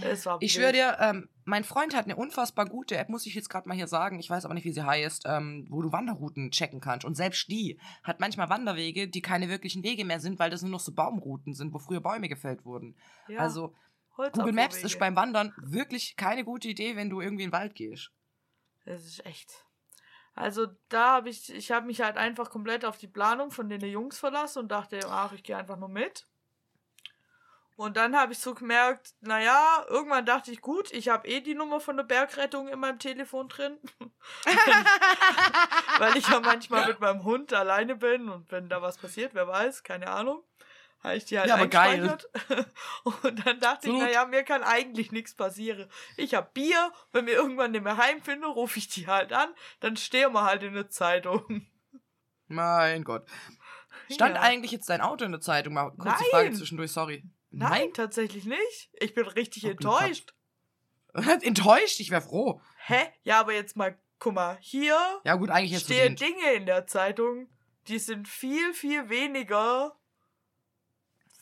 Es war ich schwöre dir, ähm, mein Freund hat eine unfassbar gute App, muss ich jetzt gerade mal hier sagen. Ich weiß aber nicht, wie sie heißt, ähm, wo du Wanderrouten checken kannst. Und selbst die hat manchmal Wanderwege, die keine wirklichen Wege mehr sind, weil das nur noch so Baumrouten sind, wo früher Bäume gefällt wurden. Ja, also Google Maps ist beim Wandern wirklich keine gute Idee, wenn du irgendwie in den Wald gehst. Das ist echt. Also da habe ich, ich habe mich halt einfach komplett auf die Planung von den Jungs verlassen und dachte, ach, ich gehe einfach nur mit. Und dann habe ich so gemerkt, naja, irgendwann dachte ich, gut, ich habe eh die Nummer von der Bergrettung in meinem Telefon drin. Weil ich ja manchmal mit meinem Hund alleine bin und wenn da was passiert, wer weiß, keine Ahnung. habe ich die halt Ja, aber geil. Und dann dachte ich, Gut. naja, mir kann eigentlich nichts passieren. Ich hab Bier, wenn wir irgendwann nicht mehr heimfinden, rufe ich die halt an, dann stehen wir halt in der Zeitung. Mein Gott. Stand Ja. eigentlich jetzt dein Auto in der Zeitung? Mal kurze Nein. Frage zwischendurch, sorry. Nein, tatsächlich nicht. Ich bin richtig Oh, enttäuscht. Enttäuscht? Ich wäre froh. Hä? Ja, aber jetzt mal, guck mal, hier Ja, gut, eigentlich jetzt stehen. Dinge in der Zeitung, die sind viel, viel weniger.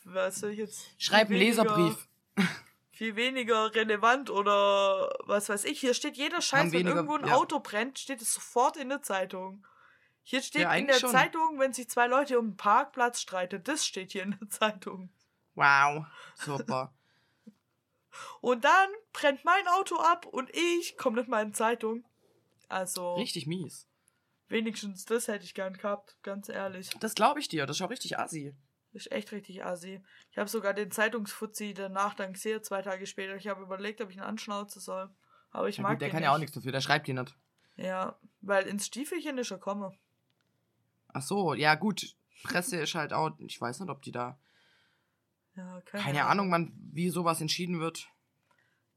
Was soll ich jetzt? Schreib einen weniger- Leserbrief. Viel weniger relevant oder was weiß ich. Hier steht jeder Scheiß, wenn weniger- irgendwo ein ja. Auto brennt, steht es sofort in der Zeitung. Hier steht Ja, in der schon. Zeitung, wenn sich zwei Leute um einen Parkplatz streiten. Das steht hier in der Zeitung. Wow. Super. Und dann brennt mein Auto ab und ich komme nicht mal in die Zeitung. Also, Richtig mies. wenigstens das hätte ich gern gehabt, ganz ehrlich. Das glaube ich dir. Das ist auch richtig assi. Das ist echt richtig assi. Ich habe sogar den Zeitungsfuzzi danach dann gesehen, zwei Tage später. Ich habe überlegt, ob ich ihn anschnauzen soll. Aber ich Ja, mag gut, der den kann nicht. ja auch nichts dafür. Der schreibt dir nicht. Ja, weil ins Stiefelchen ist er komme. Ach so, ja gut. Presse ist halt auch. Ich weiß nicht, ob die da. Ja, keine, Keine Ahnung, man, wie sowas entschieden wird.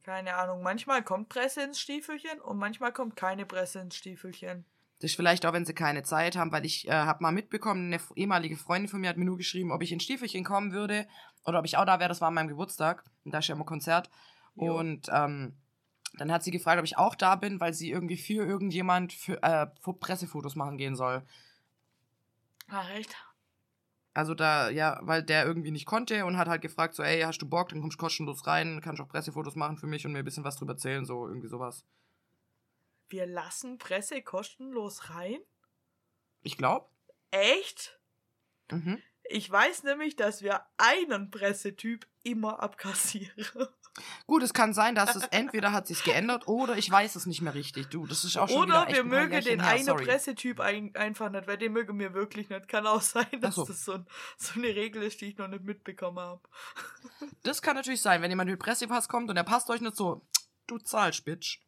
Keine Ahnung. Manchmal kommt Presse ins Stiefelchen und manchmal kommt keine Presse ins Stiefelchen. Das ist vielleicht auch, wenn sie keine Zeit haben, weil ich äh, habe mal mitbekommen, eine ehemalige Freundin von mir hat mir nur geschrieben, ob ich in Stiefelchen kommen würde oder ob ich auch da wäre. Das war an meinem Geburtstag. Und da ist ja immer Konzert. Jo. Und ähm, dann hat sie gefragt, ob ich auch da bin, weil sie irgendwie für irgendjemand für, äh, für Pressefotos machen gehen soll. Ach, echt? Also da, ja, weil der irgendwie nicht konnte und hat halt gefragt, so, ey, hast du Bock, dann kommst du kostenlos rein, kannst auch Pressefotos machen für mich und mir ein bisschen was drüber erzählen, so irgendwie sowas. Wir lassen Presse kostenlos rein? Ich glaube. Echt? Mhm. Ich weiß nämlich, dass wir einen Pressetyp immer abkassieren. Gut, es kann sein, dass es entweder hat sich geändert oder ich weiß es nicht mehr richtig. Du, das ist auch schon Oder wir mögen den her, einen sorry. Pressetyp ein, einfach nicht, weil den mögen wir wirklich nicht. Kann auch sein, dass so. das so, ein, so eine Regel ist, die ich noch nicht mitbekommen habe. Das kann natürlich sein, wenn jemand mit Pressepass kommt und der passt euch nicht so, du zahlst, Bitch.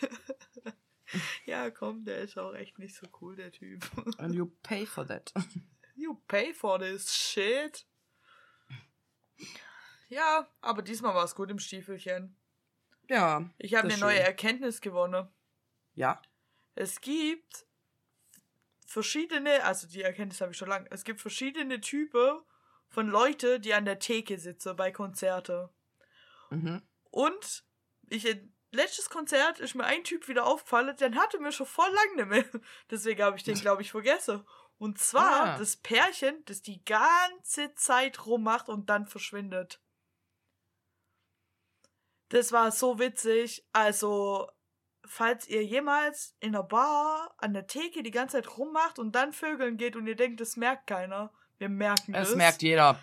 Ja, komm, der ist auch echt nicht so cool, der Typ. And you pay for that. You pay for this shit. Ja, aber diesmal war es gut im Stiefelchen. Ja. Ich habe eine ist neue schön. Erkenntnis gewonnen. Ja. Es gibt verschiedene, also die Erkenntnis habe ich schon lange, es gibt verschiedene Typen von Leute, die an der Theke sitzen bei Konzerten. Mhm. Und ich letztes Konzert ist mir ein Typ wieder aufgefallen, den hatte mir schon voll lang nicht mehr. Deswegen habe ich den, glaube ich, vergessen. Und zwar Ah. das Pärchen, das die ganze Zeit rummacht und dann verschwindet. Das war so witzig. Also, falls ihr jemals in einer Bar an der Theke die ganze Zeit rummacht und dann vögeln geht und ihr denkt, das merkt keiner. Wir merken Es das. merkt jeder.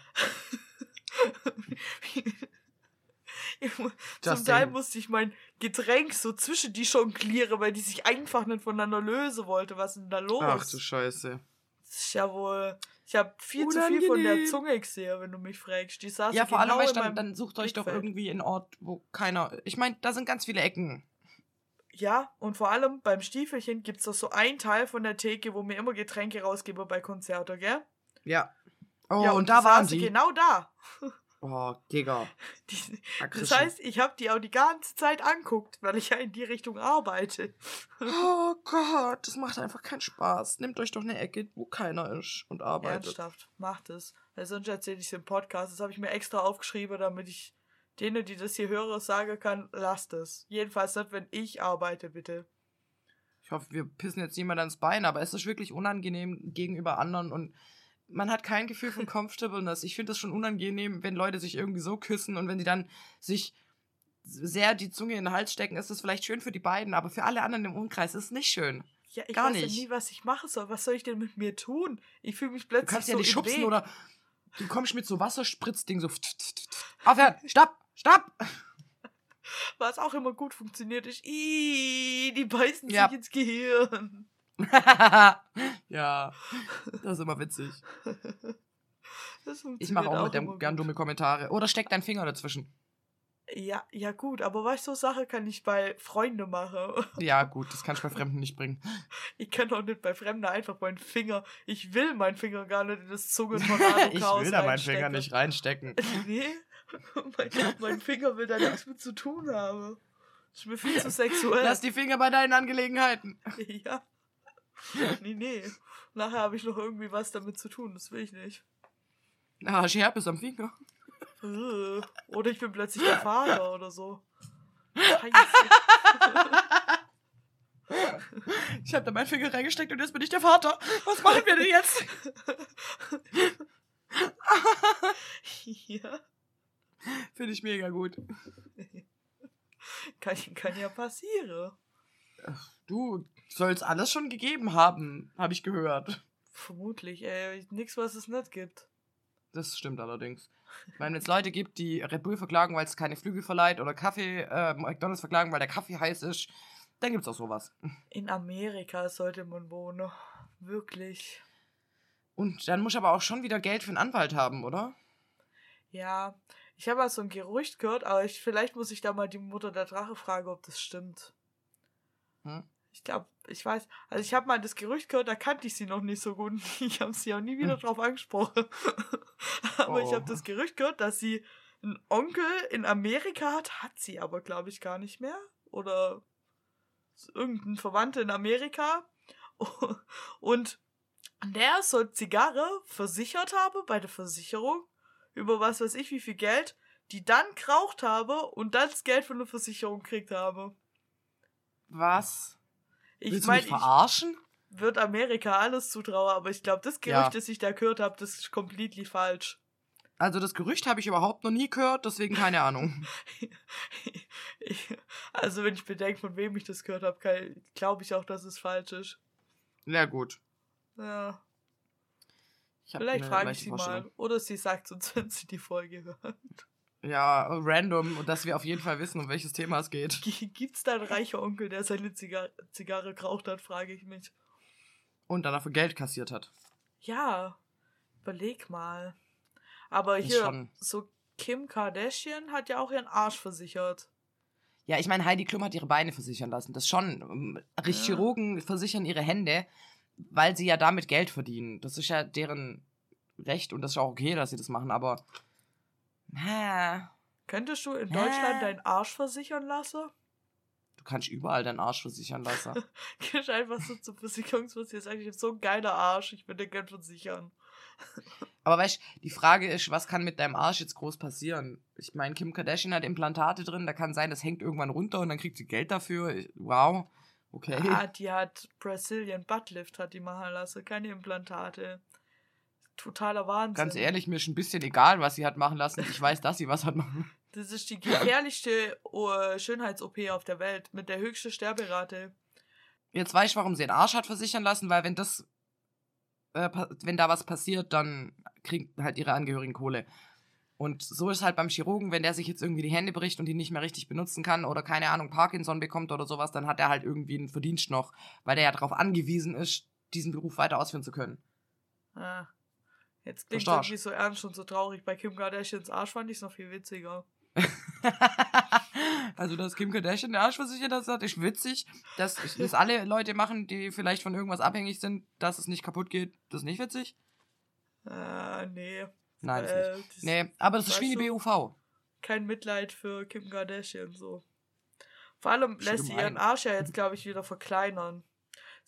Zum Teil musste ich mein Getränk so zwischen die jonglieren, weil die sich einfach nicht voneinander lösen wollte. Was ist denn da los? Ach du Scheiße. das ist ja wohl. Ich habe viel zu viel von der Unangenehm. Zunge gesehen, wenn du mich fragst. Die saß Ja, vor allem, genau weißt, in dann, dann sucht euch doch irgendwie einen Ort, wo keiner. Ich meine, da sind ganz viele Ecken. Ja, und vor allem beim Stiefelchen gibt's doch so einen Teil von der Theke, wo mir immer Getränke rausgebe bei Konzerten, gell? Ja. Oh, ja, und, die da waren die. genau da. Oh, Digga. Die, das heißt, ich habe die auch die ganze Zeit anguckt, weil ich ja in die Richtung arbeite. Oh Gott, das macht einfach keinen Spaß. Nehmt euch doch eine Ecke, wo keiner ist und arbeitet. Ernsthaft, macht es. Weil sonst erzähle ich es im Podcast. Das habe ich mir extra aufgeschrieben, damit ich denen, die das hier hören, sagen kann, lasst es. Jedenfalls nicht, wenn ich arbeite, bitte. Ich hoffe, wir pissen jetzt niemand ans Bein, aber es ist wirklich unangenehm gegenüber anderen und man hat kein Gefühl von Comfortableness. Ich finde es schon unangenehm, wenn Leute sich irgendwie so küssen und wenn die dann sich sehr die Zunge in den Hals stecken, ist das vielleicht schön für die beiden, aber für alle anderen im Umkreis ist es nicht schön. Ja, ich Gar weiß ja nicht. nie, was ich machen soll. Was soll ich denn mit mir tun? Ich fühle mich Du plötzlich kannst ja so nicht im schubsen Weg. oder du kommst mit so Wasserspritzding so. Aufhören! Stopp! Stopp! Was auch immer gut funktioniert, ist, Ih, die beißen Ja. sich ins Gehirn. ja, das ist immer witzig. Das Ich mache auch auch mit dem gern dumme Kommentare. Oder steck deinen Finger dazwischen. Ja, ja gut, aber weißt du, so Sache kann ich bei Freunden machen. Ja, gut, das kann ich bei Fremden nicht bringen. Ich kann auch nicht bei Fremden einfach meinen Finger. Ich will meinen Finger gar nicht in das Zungentornado ich will da meinen Finger nicht reinstecken. Nee, mein, mein Finger will da nichts mit zu tun haben. Das ist mir viel zu sexuell. Lass die Finger bei deinen Angelegenheiten. Ja. Nee, nee. Nachher habe ich noch irgendwie was damit zu tun. Das will ich nicht. Ah, hast du Herpes am Finger? Äh, Oder ich bin plötzlich der Vater oder so. Scheiße. Ich habe da meinen Finger reingesteckt und jetzt bin ich der Vater. Was machen wir denn jetzt? ja. Finde ich mega gut. Kann, kann ja passieren. Du sollst alles schon gegeben haben, habe ich gehört. Vermutlich, ey. Nix, was es nicht gibt. Das stimmt allerdings. Wenn es Leute gibt, die Red Bull verklagen, weil es keine Flügel verleiht oder Kaffee, äh, McDonalds verklagen, weil der Kaffee heiß ist, dann gibt's auch sowas. In Amerika sollte man wohnen. Wirklich. Und dann muss ich aber auch schon wieder Geld für einen Anwalt haben, oder? Ja, ich habe mal so ein Gerücht gehört, aber ich, vielleicht muss ich da mal die Mutter der Drache fragen, ob das stimmt. Hm? Ich glaube, ich weiß, also ich habe mal das Gerücht gehört, da kannte ich sie noch nicht so gut. Ich habe sie auch nie wieder drauf angesprochen. aber ich Oh. habe das Gerücht gehört, dass sie einen Onkel in Amerika hat, hat sie aber, glaube ich, gar nicht mehr. Oder irgendein Verwandter in Amerika. Und der soll Zigarre versichert habe bei der Versicherung über was weiß ich wie viel Geld, die dann geraucht habe und dann das Geld von der Versicherung gekriegt habe. Was? Ich Willst meine, du ich mich verarschen? würde Amerika alles zutrauen, aber ich glaube, das Gerücht, Ja. das ich da gehört habe, das ist completely falsch. Also das Gerücht habe ich überhaupt noch nie gehört, deswegen keine Ahnung. Also wenn ich bedenke, von wem ich das gehört habe, glaube ich auch, dass es falsch ist. Na gut. Ja, vielleicht frage ich sie mal. Oder sie sagt uns, wenn sie die Folge hört. Ja, random und dass wir auf jeden Fall wissen, um welches Thema es geht. Gibt's da einen reichen Onkel, der seine Zigar Zigarre geraucht hat, frage ich mich. Und dann dafür Geld kassiert hat. Ja, überleg mal. Aber hier, so Kim Kardashian hat ja auch ihren Arsch versichert. Ja, ich meine, Heidi Klum hat ihre Beine versichern lassen. Das schon. ähm, Ja. Chirurgen versichern ihre Hände, weil sie ja damit Geld verdienen. Das ist ja deren Recht und das ist auch okay, dass sie das machen, aber. Ha, Könntest du in Hä? Deutschland deinen Arsch versichern lassen? du kannst überall deinen Arsch versichern lassen. Gehst einfach so zum Versicherungsversicherer sag ich hab so ein geiler Arsch, ich würde den gern versichern. aber weißt die Frage ist, was kann mit deinem Arsch jetzt groß passieren? Ich meine, Kim Kardashian hat Implantate drin, da kann sein, das hängt irgendwann runter und dann kriegt sie Geld dafür. Ich- Wow. Okay. Ah, die hat Brazilian Buttlift, hat die machen lassen, keine Implantate. Totaler Wahnsinn. Ganz ehrlich, mir ist ein bisschen egal, was sie hat machen lassen. Ich weiß, dass sie was hat machen. Das ist die gefährlichste oh, Schönheits-OP auf der Welt mit der höchsten Sterberate. Jetzt weiß ich, warum sie den Arsch hat versichern lassen, weil wenn das, äh, wenn da was passiert, dann kriegen halt ihre Angehörigen Kohle. Und so ist halt beim Chirurgen, wenn der sich jetzt irgendwie die Hände bricht und die nicht mehr richtig benutzen kann oder keine Ahnung, Parkinson bekommt oder sowas, dann hat er halt irgendwie einen Verdienst noch, weil der ja darauf angewiesen ist, diesen Beruf weiter ausführen zu können. Ah. Jetzt klingt es irgendwie so ernst und so traurig. Bei Kim Kardashians Arsch fand ich es noch viel witziger. also, dass Kim Kardashian den Arsch versichert hat, das ist witzig. Dass das alle Leute machen, die vielleicht von irgendwas abhängig sind, dass es nicht kaputt geht, das ist nicht witzig. Ah, nee. Nein, das nicht. äh, das Nee, aber das ist wie die BUV. Kein Mitleid für Kim Kardashian so. Vor allem lässt sie ihren Arsch ja jetzt, glaube ich, wieder verkleinern.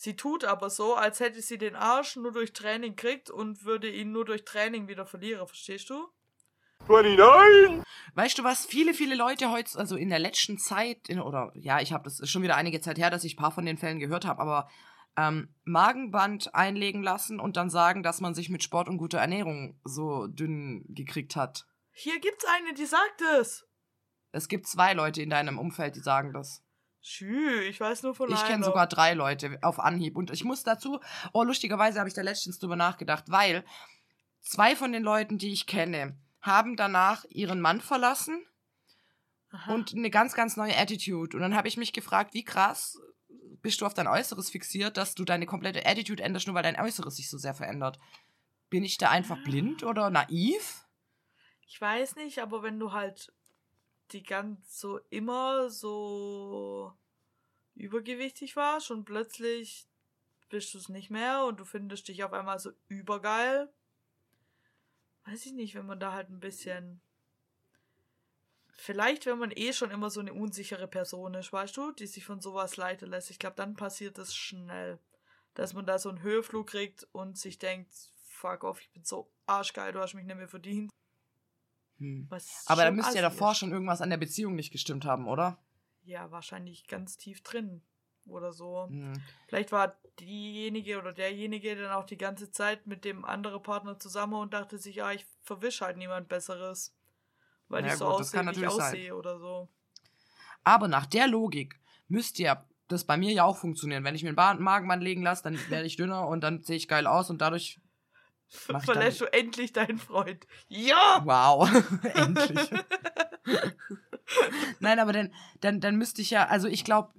Sie tut aber so, als hätte sie den Arsch nur durch Training kriegt und würde ihn nur durch Training wieder verlieren, verstehst du? 29, Weißt du, was viele, viele Leute heute, also in der letzten Zeit, in, oder ja, ich habe das ist schon wieder einige Zeit her, dass ich ein paar von den Fällen gehört habe, aber ähm, Magenband einlegen lassen und dann sagen, dass man sich mit Sport und guter Ernährung so dünn gekriegt hat. Hier gibt's eine, die sagt es. Es gibt zwei Leute in deinem Umfeld, die sagen das. Schü, ich weiß nur von Ich kenne sogar drei Leute auf Anhieb. Und ich muss dazu, oh, lustigerweise habe ich da letztens drüber nachgedacht, weil zwei von den Leuten, die ich kenne, haben danach ihren Mann verlassen Aha. und eine ganz, ganz neue Attitude. Und dann habe ich mich gefragt, wie krass bist du auf dein Äußeres fixiert, dass du deine komplette Attitude änderst, nur weil dein Äußeres sich so sehr verändert. Bin ich da einfach blind oder naiv? Ich weiß nicht, aber wenn du halt die ganz so immer so übergewichtig warst und plötzlich bist du es nicht mehr und du findest dich auf einmal so übergeil. Weiß ich nicht, wenn man da halt ein bisschen. Vielleicht, wenn man eh schon immer so eine unsichere Person ist, weißt du, die sich von sowas leiten lässt. Ich glaube, dann passiert das schnell. Dass man da so einen Höheflug kriegt und sich denkt, fuck off, ich bin so arschgeil, du hast mich nicht mehr verdient. Hm. Aber da müsste ja davor schon irgendwas an der Beziehung nicht gestimmt haben, oder? Ja, wahrscheinlich ganz tief drin oder so. Hm. Vielleicht war diejenige oder derjenige dann auch die ganze Zeit mit dem anderen Partner zusammen und dachte sich, ja, ich verwisch halt niemand Besseres. Weil Ja ich so gut, aussehe, wie ich natürlich sein. aussehe oder so. Aber nach der Logik müsste ja das bei mir ja auch funktionieren. Wenn ich mir einen Ba- Magenband legen lasse, dann werde ich dünner und dann sehe ich geil aus und dadurch. Verlässt du endlich deinen Freund. Ja! Wow, endlich. Nein, aber dann, dann, dann müsste ich ja, also ich glaube,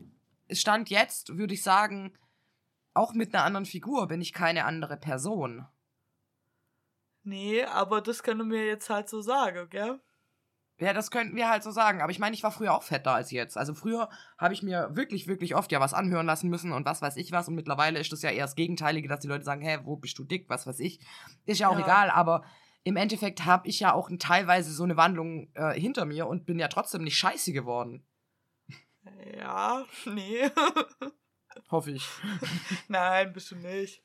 Stand jetzt würde ich sagen, auch mit einer anderen Figur bin ich keine andere Person. Nee, aber das können wir jetzt halt so sagen, gell? Ja, das könnten wir halt so sagen. Aber ich meine, ich war früher auch fetter als jetzt. Also früher habe ich mir wirklich, wirklich oft ja was anhören lassen müssen und was weiß ich was. Und mittlerweile ist das ja eher das Gegenteilige, dass die Leute sagen, hä, wo bist du dick, was weiß ich. Ist ja auch Ja. egal, aber im Endeffekt habe ich ja auch teilweise so eine Wandlung äh, hinter mir und bin ja trotzdem nicht scheiße geworden. Ja, nee. Hoffe ich. Nein, bist du nicht.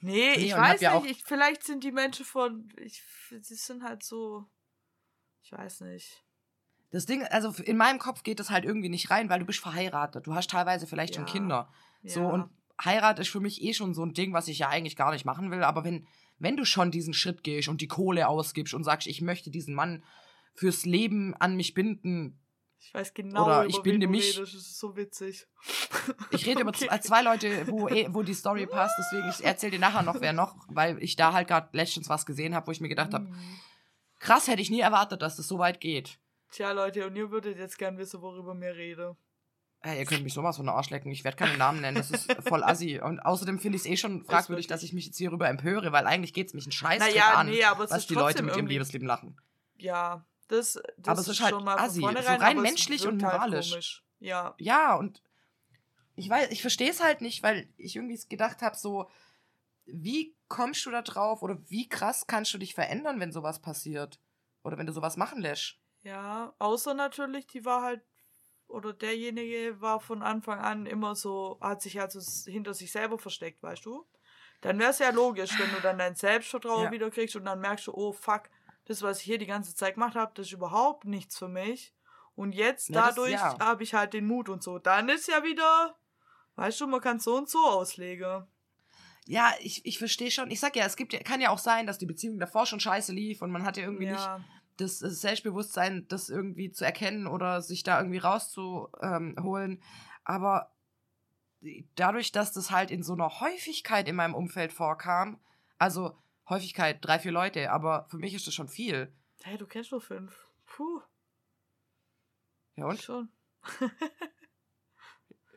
Nee, ich hab weiß ja nicht. Ich, vielleicht sind die Menschen von. Ich, sie sind halt so. Ich weiß nicht. Das Ding, also in meinem Kopf geht das halt irgendwie nicht rein, weil du bist verheiratet. Du hast teilweise vielleicht schon Ja. Kinder. So, Ja. und Heirat ist für mich eh schon so ein Ding, was ich ja eigentlich gar nicht machen will. Aber wenn, wenn du schon diesen Schritt gehst und die Kohle ausgibst und sagst, ich möchte diesen Mann fürs Leben an mich binden, Ich weiß genau, Oder über ich binde mich- redest. Das ist so witzig. ich rede über Okay. z- zwei Leute, wo, eh- wo die Story passt, deswegen ich erzähle dir nachher noch, wer noch, weil ich da halt gerade letztens was gesehen habe, wo ich mir gedacht habe, Hm. Krass, hätte ich nie erwartet, dass das so weit geht. Tja, Leute, und ihr würdet jetzt gern wissen, worüber mir rede. Ey, ihr könnt mich sowas von Arsch lecken. Ich werde keinen Namen nennen. Das ist voll assi. Und außerdem finde ich es eh schon fragwürdig, dass ich mich jetzt hierüber empöre, weil eigentlich geht es mich einen Scheiß Naja, an, nee, aber es was ist die Leute mit ihrem Lebensleben lachen. Ja, das, das Aber es ist halt schon mal assi, so rein menschlich und halt moralisch. komisch. Ja, Ja, und ich weiß, ich verstehe es halt nicht, weil ich irgendwie gedacht habe, so, wie kommst du da drauf oder wie krass kannst du dich verändern, wenn sowas passiert? Oder wenn du sowas machen lässt? ja. Außer natürlich, die war halt, oder derjenige war von Anfang an immer so, hat sich also hinter sich selber versteckt, weißt du? Dann wäre es ja logisch, wenn du dann dein Selbstvertrauen Ja. wieder kriegst und dann merkst du, oh fuck, das, was ich hier die ganze Zeit gemacht habe, das ist überhaupt nichts für mich. Und jetzt Ja, dadurch ja. habe ich halt den Mut und so. Dann ist ja wieder, weißt du, man kann so und so auslegen. Ja, ich, ich verstehe schon. Ich sag ja, es gibt ja, kann ja auch sein, dass die Beziehung davor schon scheiße lief und man hat ja irgendwie nicht Ja, das, das Selbstbewusstsein, das irgendwie zu erkennen oder sich da irgendwie rauszuholen. Aber dadurch, dass das halt in so einer Häufigkeit in meinem Umfeld vorkam, also Häufigkeit drei, vier Leute, aber für mich ist das schon viel. hey, du kennst nur fünf. Puh, Ja und? schon.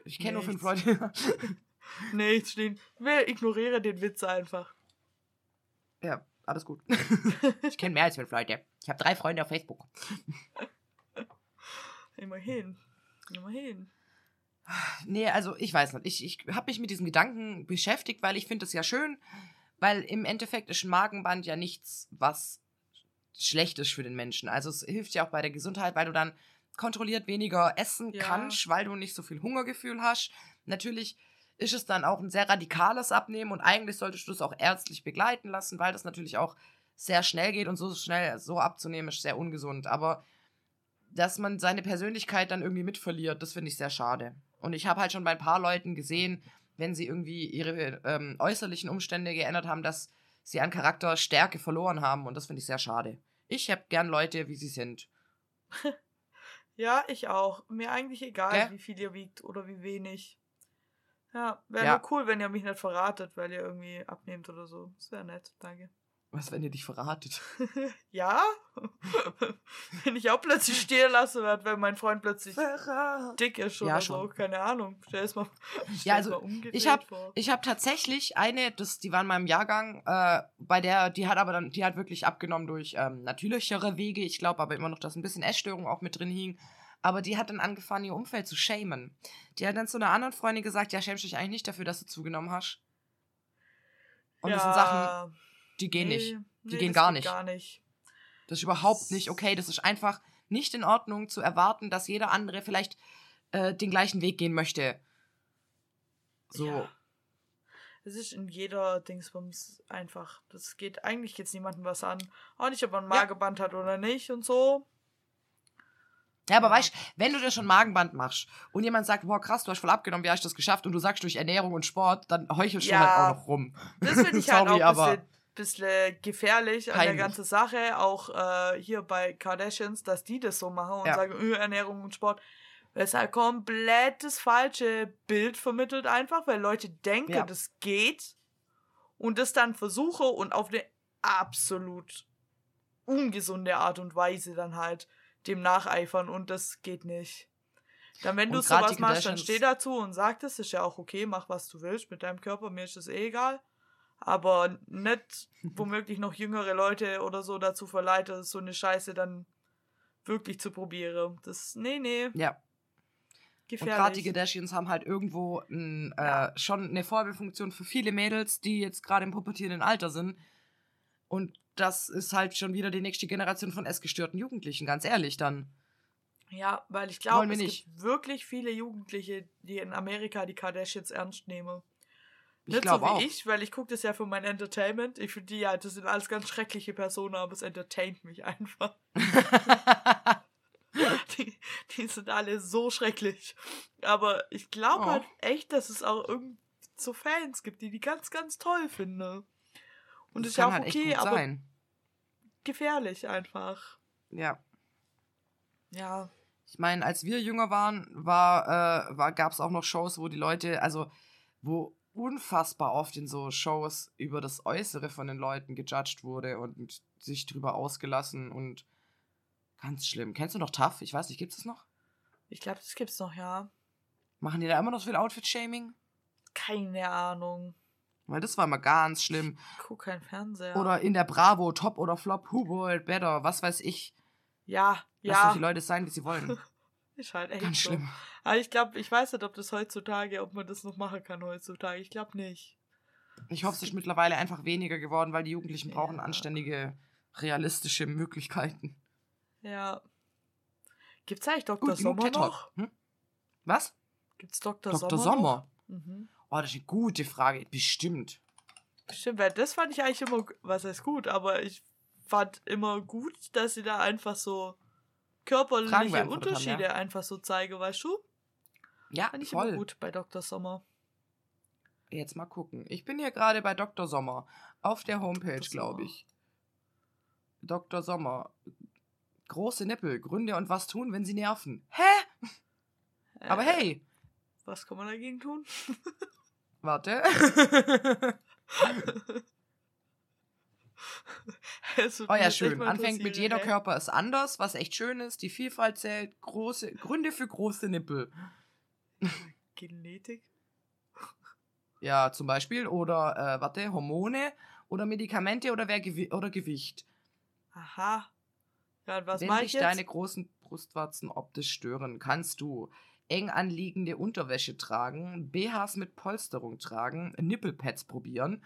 Ich kenne nur fünf. Leute. Nichts stehen. Wir ignoriere den Witz einfach. ja, alles gut. ich kenne mehr als fünf Leute. Ich habe drei Freunde auf Facebook. Immerhin. Immerhin. Nee, also ich weiß nicht. Ich, ich habe mich mit diesen Gedanken beschäftigt, weil ich finde es ja schön, weil im Endeffekt ist ein Magenband ja nichts, was schlecht ist für den Menschen. Also es hilft ja auch bei der Gesundheit, weil du dann kontrolliert weniger essen Ja. kannst, weil du nicht so viel Hungergefühl hast. Natürlich ist es dann auch ein sehr radikales Abnehmen und eigentlich solltest du es auch ärztlich begleiten lassen, weil das natürlich auch sehr schnell geht und so schnell so abzunehmen ist sehr ungesund. Aber dass man seine Persönlichkeit dann irgendwie mitverliert, das finde ich sehr schade. Und ich habe halt schon bei ein paar Leuten gesehen, wenn sie irgendwie ihre ähm, äußerlichen Umstände geändert haben, dass sie an Charakterstärke verloren haben und das finde ich sehr schade. Ich habe gern Leute, wie sie sind. Ja, ich auch. Mir eigentlich egal, Gell? wie viel ihr wiegt oder wie wenig. Ja, wäre Ja. cool, wenn ihr mich nicht verratet, weil ihr irgendwie abnehmt oder so. Das wäre nett, danke. Was, wenn ihr dich verratet? Ja? wenn ich auch plötzlich stehen lassen werde, wenn mein Freund plötzlich Verrat. dick ist Ja, oder schon. so. Keine Ahnung. Stell es mal, stell's Ja, also, mal ich hab- vor. Ich habe tatsächlich eine, das, die war in meinem Jahrgang, äh, bei der, die hat aber dann, die hat wirklich abgenommen durch ähm, natürlichere Wege. Ich glaube aber immer noch, dass ein bisschen Essstörung auch mit drin hing. Aber die hat dann angefangen, ihr Umfeld zu shamen. Die hat dann zu einer anderen Freundin gesagt, ja, schämst dich eigentlich nicht dafür, dass du zugenommen hast. Und das sind Sachen, die gehen nicht. Die gehen das gar nicht. Gar nicht. Das ist überhaupt nicht okay. Das ist einfach nicht in Ordnung zu erwarten, dass jeder andere vielleicht äh, den gleichen Weg gehen möchte. So. Ja. Es ist in jeder Dingsbums einfach. Das geht eigentlich jetzt niemandem was an. Auch nicht, ob man ein Ja. Mageband hat oder nicht und so. Ja, aber weißt wenn du dir schon Magenband machst und jemand sagt, boah, krass, du hast voll abgenommen, wie hast du das geschafft? Und du sagst durch Ernährung und Sport, dann heuchelst du Ja. halt auch noch rum. Das finde ich halt Sorry, auch ein bisschen, bisschen gefährlich an der Peinlich. ganzen Sache. Auch äh, hier bei Kardashians, dass die das so machen und Ja. sagen, öh, Ernährung und Sport. Weil es halt komplett das falsche Bild vermittelt einfach, weil Leute denken, Ja. das geht und das dann versuche und auf eine absolut ungesunde Art und Weise dann halt dem nacheifern und das geht nicht. Dann, wenn du sowas machst, dann steh dazu und sag das, ist ja auch okay, mach was du willst mit deinem Körper, mir ist das eh egal. Aber nicht womöglich noch jüngere Leute oder so dazu verleitet, so eine Scheiße dann wirklich zu probieren. Das, nee, nee, Ja. Und gerade die gefährlich. Kardashians haben halt irgendwo ein, äh, Ja. schon eine Vorbildfunktion für viele Mädels, die jetzt gerade im pubertierenden Alter sind. Und das ist halt schon wieder die nächste Generation von essgestörten Jugendlichen, ganz ehrlich dann. Ja, weil ich glaube, wir es nicht. gibt wirklich viele Jugendliche, die in Amerika die Kardashians ernst nehmen. Ich Nicht so wie auch. ich, weil ich gucke das ja für mein Entertainment. Ich finde die ja, das sind alles ganz schreckliche Personen, aber es entertaint mich einfach. Die, die sind alle so schrecklich. Aber ich glaube Oh. halt echt, dass es auch irgend so Fans gibt, die die ganz, ganz toll finden. Und das ist ja auch halt echt okay, gut aber sein. gefährlich einfach. Ja. Ja. Ich meine, als wir jünger waren, war, äh, war, gab es auch noch Shows, wo die Leute, also wo unfassbar oft in so Shows über das Äußere von den Leuten gejudged wurde und sich drüber ausgelassen und ganz schlimm. Kennst du noch Tough? Ich weiß nicht, gibt es das noch? Ich glaube, das gibt's noch, ja. Machen die da immer noch so viel Outfit-Shaming? Keine Ahnung. Weil das war immer ganz schlimm. Ich guck kein Fernseher. Oder in der Bravo, Top oder Flop, Who Boiled Better, was weiß ich. ja, Lass doch ja. die Leute sein, wie sie wollen. Ist halt echt Ganz so. schlimm. Aber ich glaube, ich weiß nicht, ob das heutzutage, ob man das noch machen kann heutzutage. Ich glaube nicht. Ich hoffe, es ist mittlerweile einfach weniger geworden, weil die Jugendlichen brauchen Ja. anständige, realistische Möglichkeiten. Ja. Gibt's eigentlich Dr. Gut, Sommer noch? Hm? Was? Gibt's Dr. Dr. Sommer? Sommer? Noch? Mhm. Oh, das ist eine gute Frage. Bestimmt. Stimmt, weil das fand ich eigentlich immer, was heißt gut, aber ich fand immer gut, dass sie da einfach so körperliche beantwortet haben, Unterschiede ja. einfach so zeigen, weißt du? Ja, Fand ich immer voll. gut bei Dr. Sommer. Jetzt mal gucken. Ich bin hier gerade bei Dr. Sommer. Auf der Homepage, glaube ich. Dr. Sommer. Große Nippel. Gründe und was tun, wenn sie nerven. Hä? Aber Äh, hey. Was kann man dagegen tun? Warte. Oh ja, schön. Anfängt mit jeder? Körper ist anders, was echt schön ist. Die Vielfalt zählt. Große Gründe für große Nippel. Genetik? Ja, zum Beispiel. Oder, äh, warte, Hormone oder Medikamente oder, wer Gewi oder Gewicht. Aha. Ja, was Wenn dich ich jetzt? deine großen Brustwarzen optisch stören, kannst du eng anliegende Unterwäsche tragen, BHs mit Polsterung tragen, Nippelpads probieren.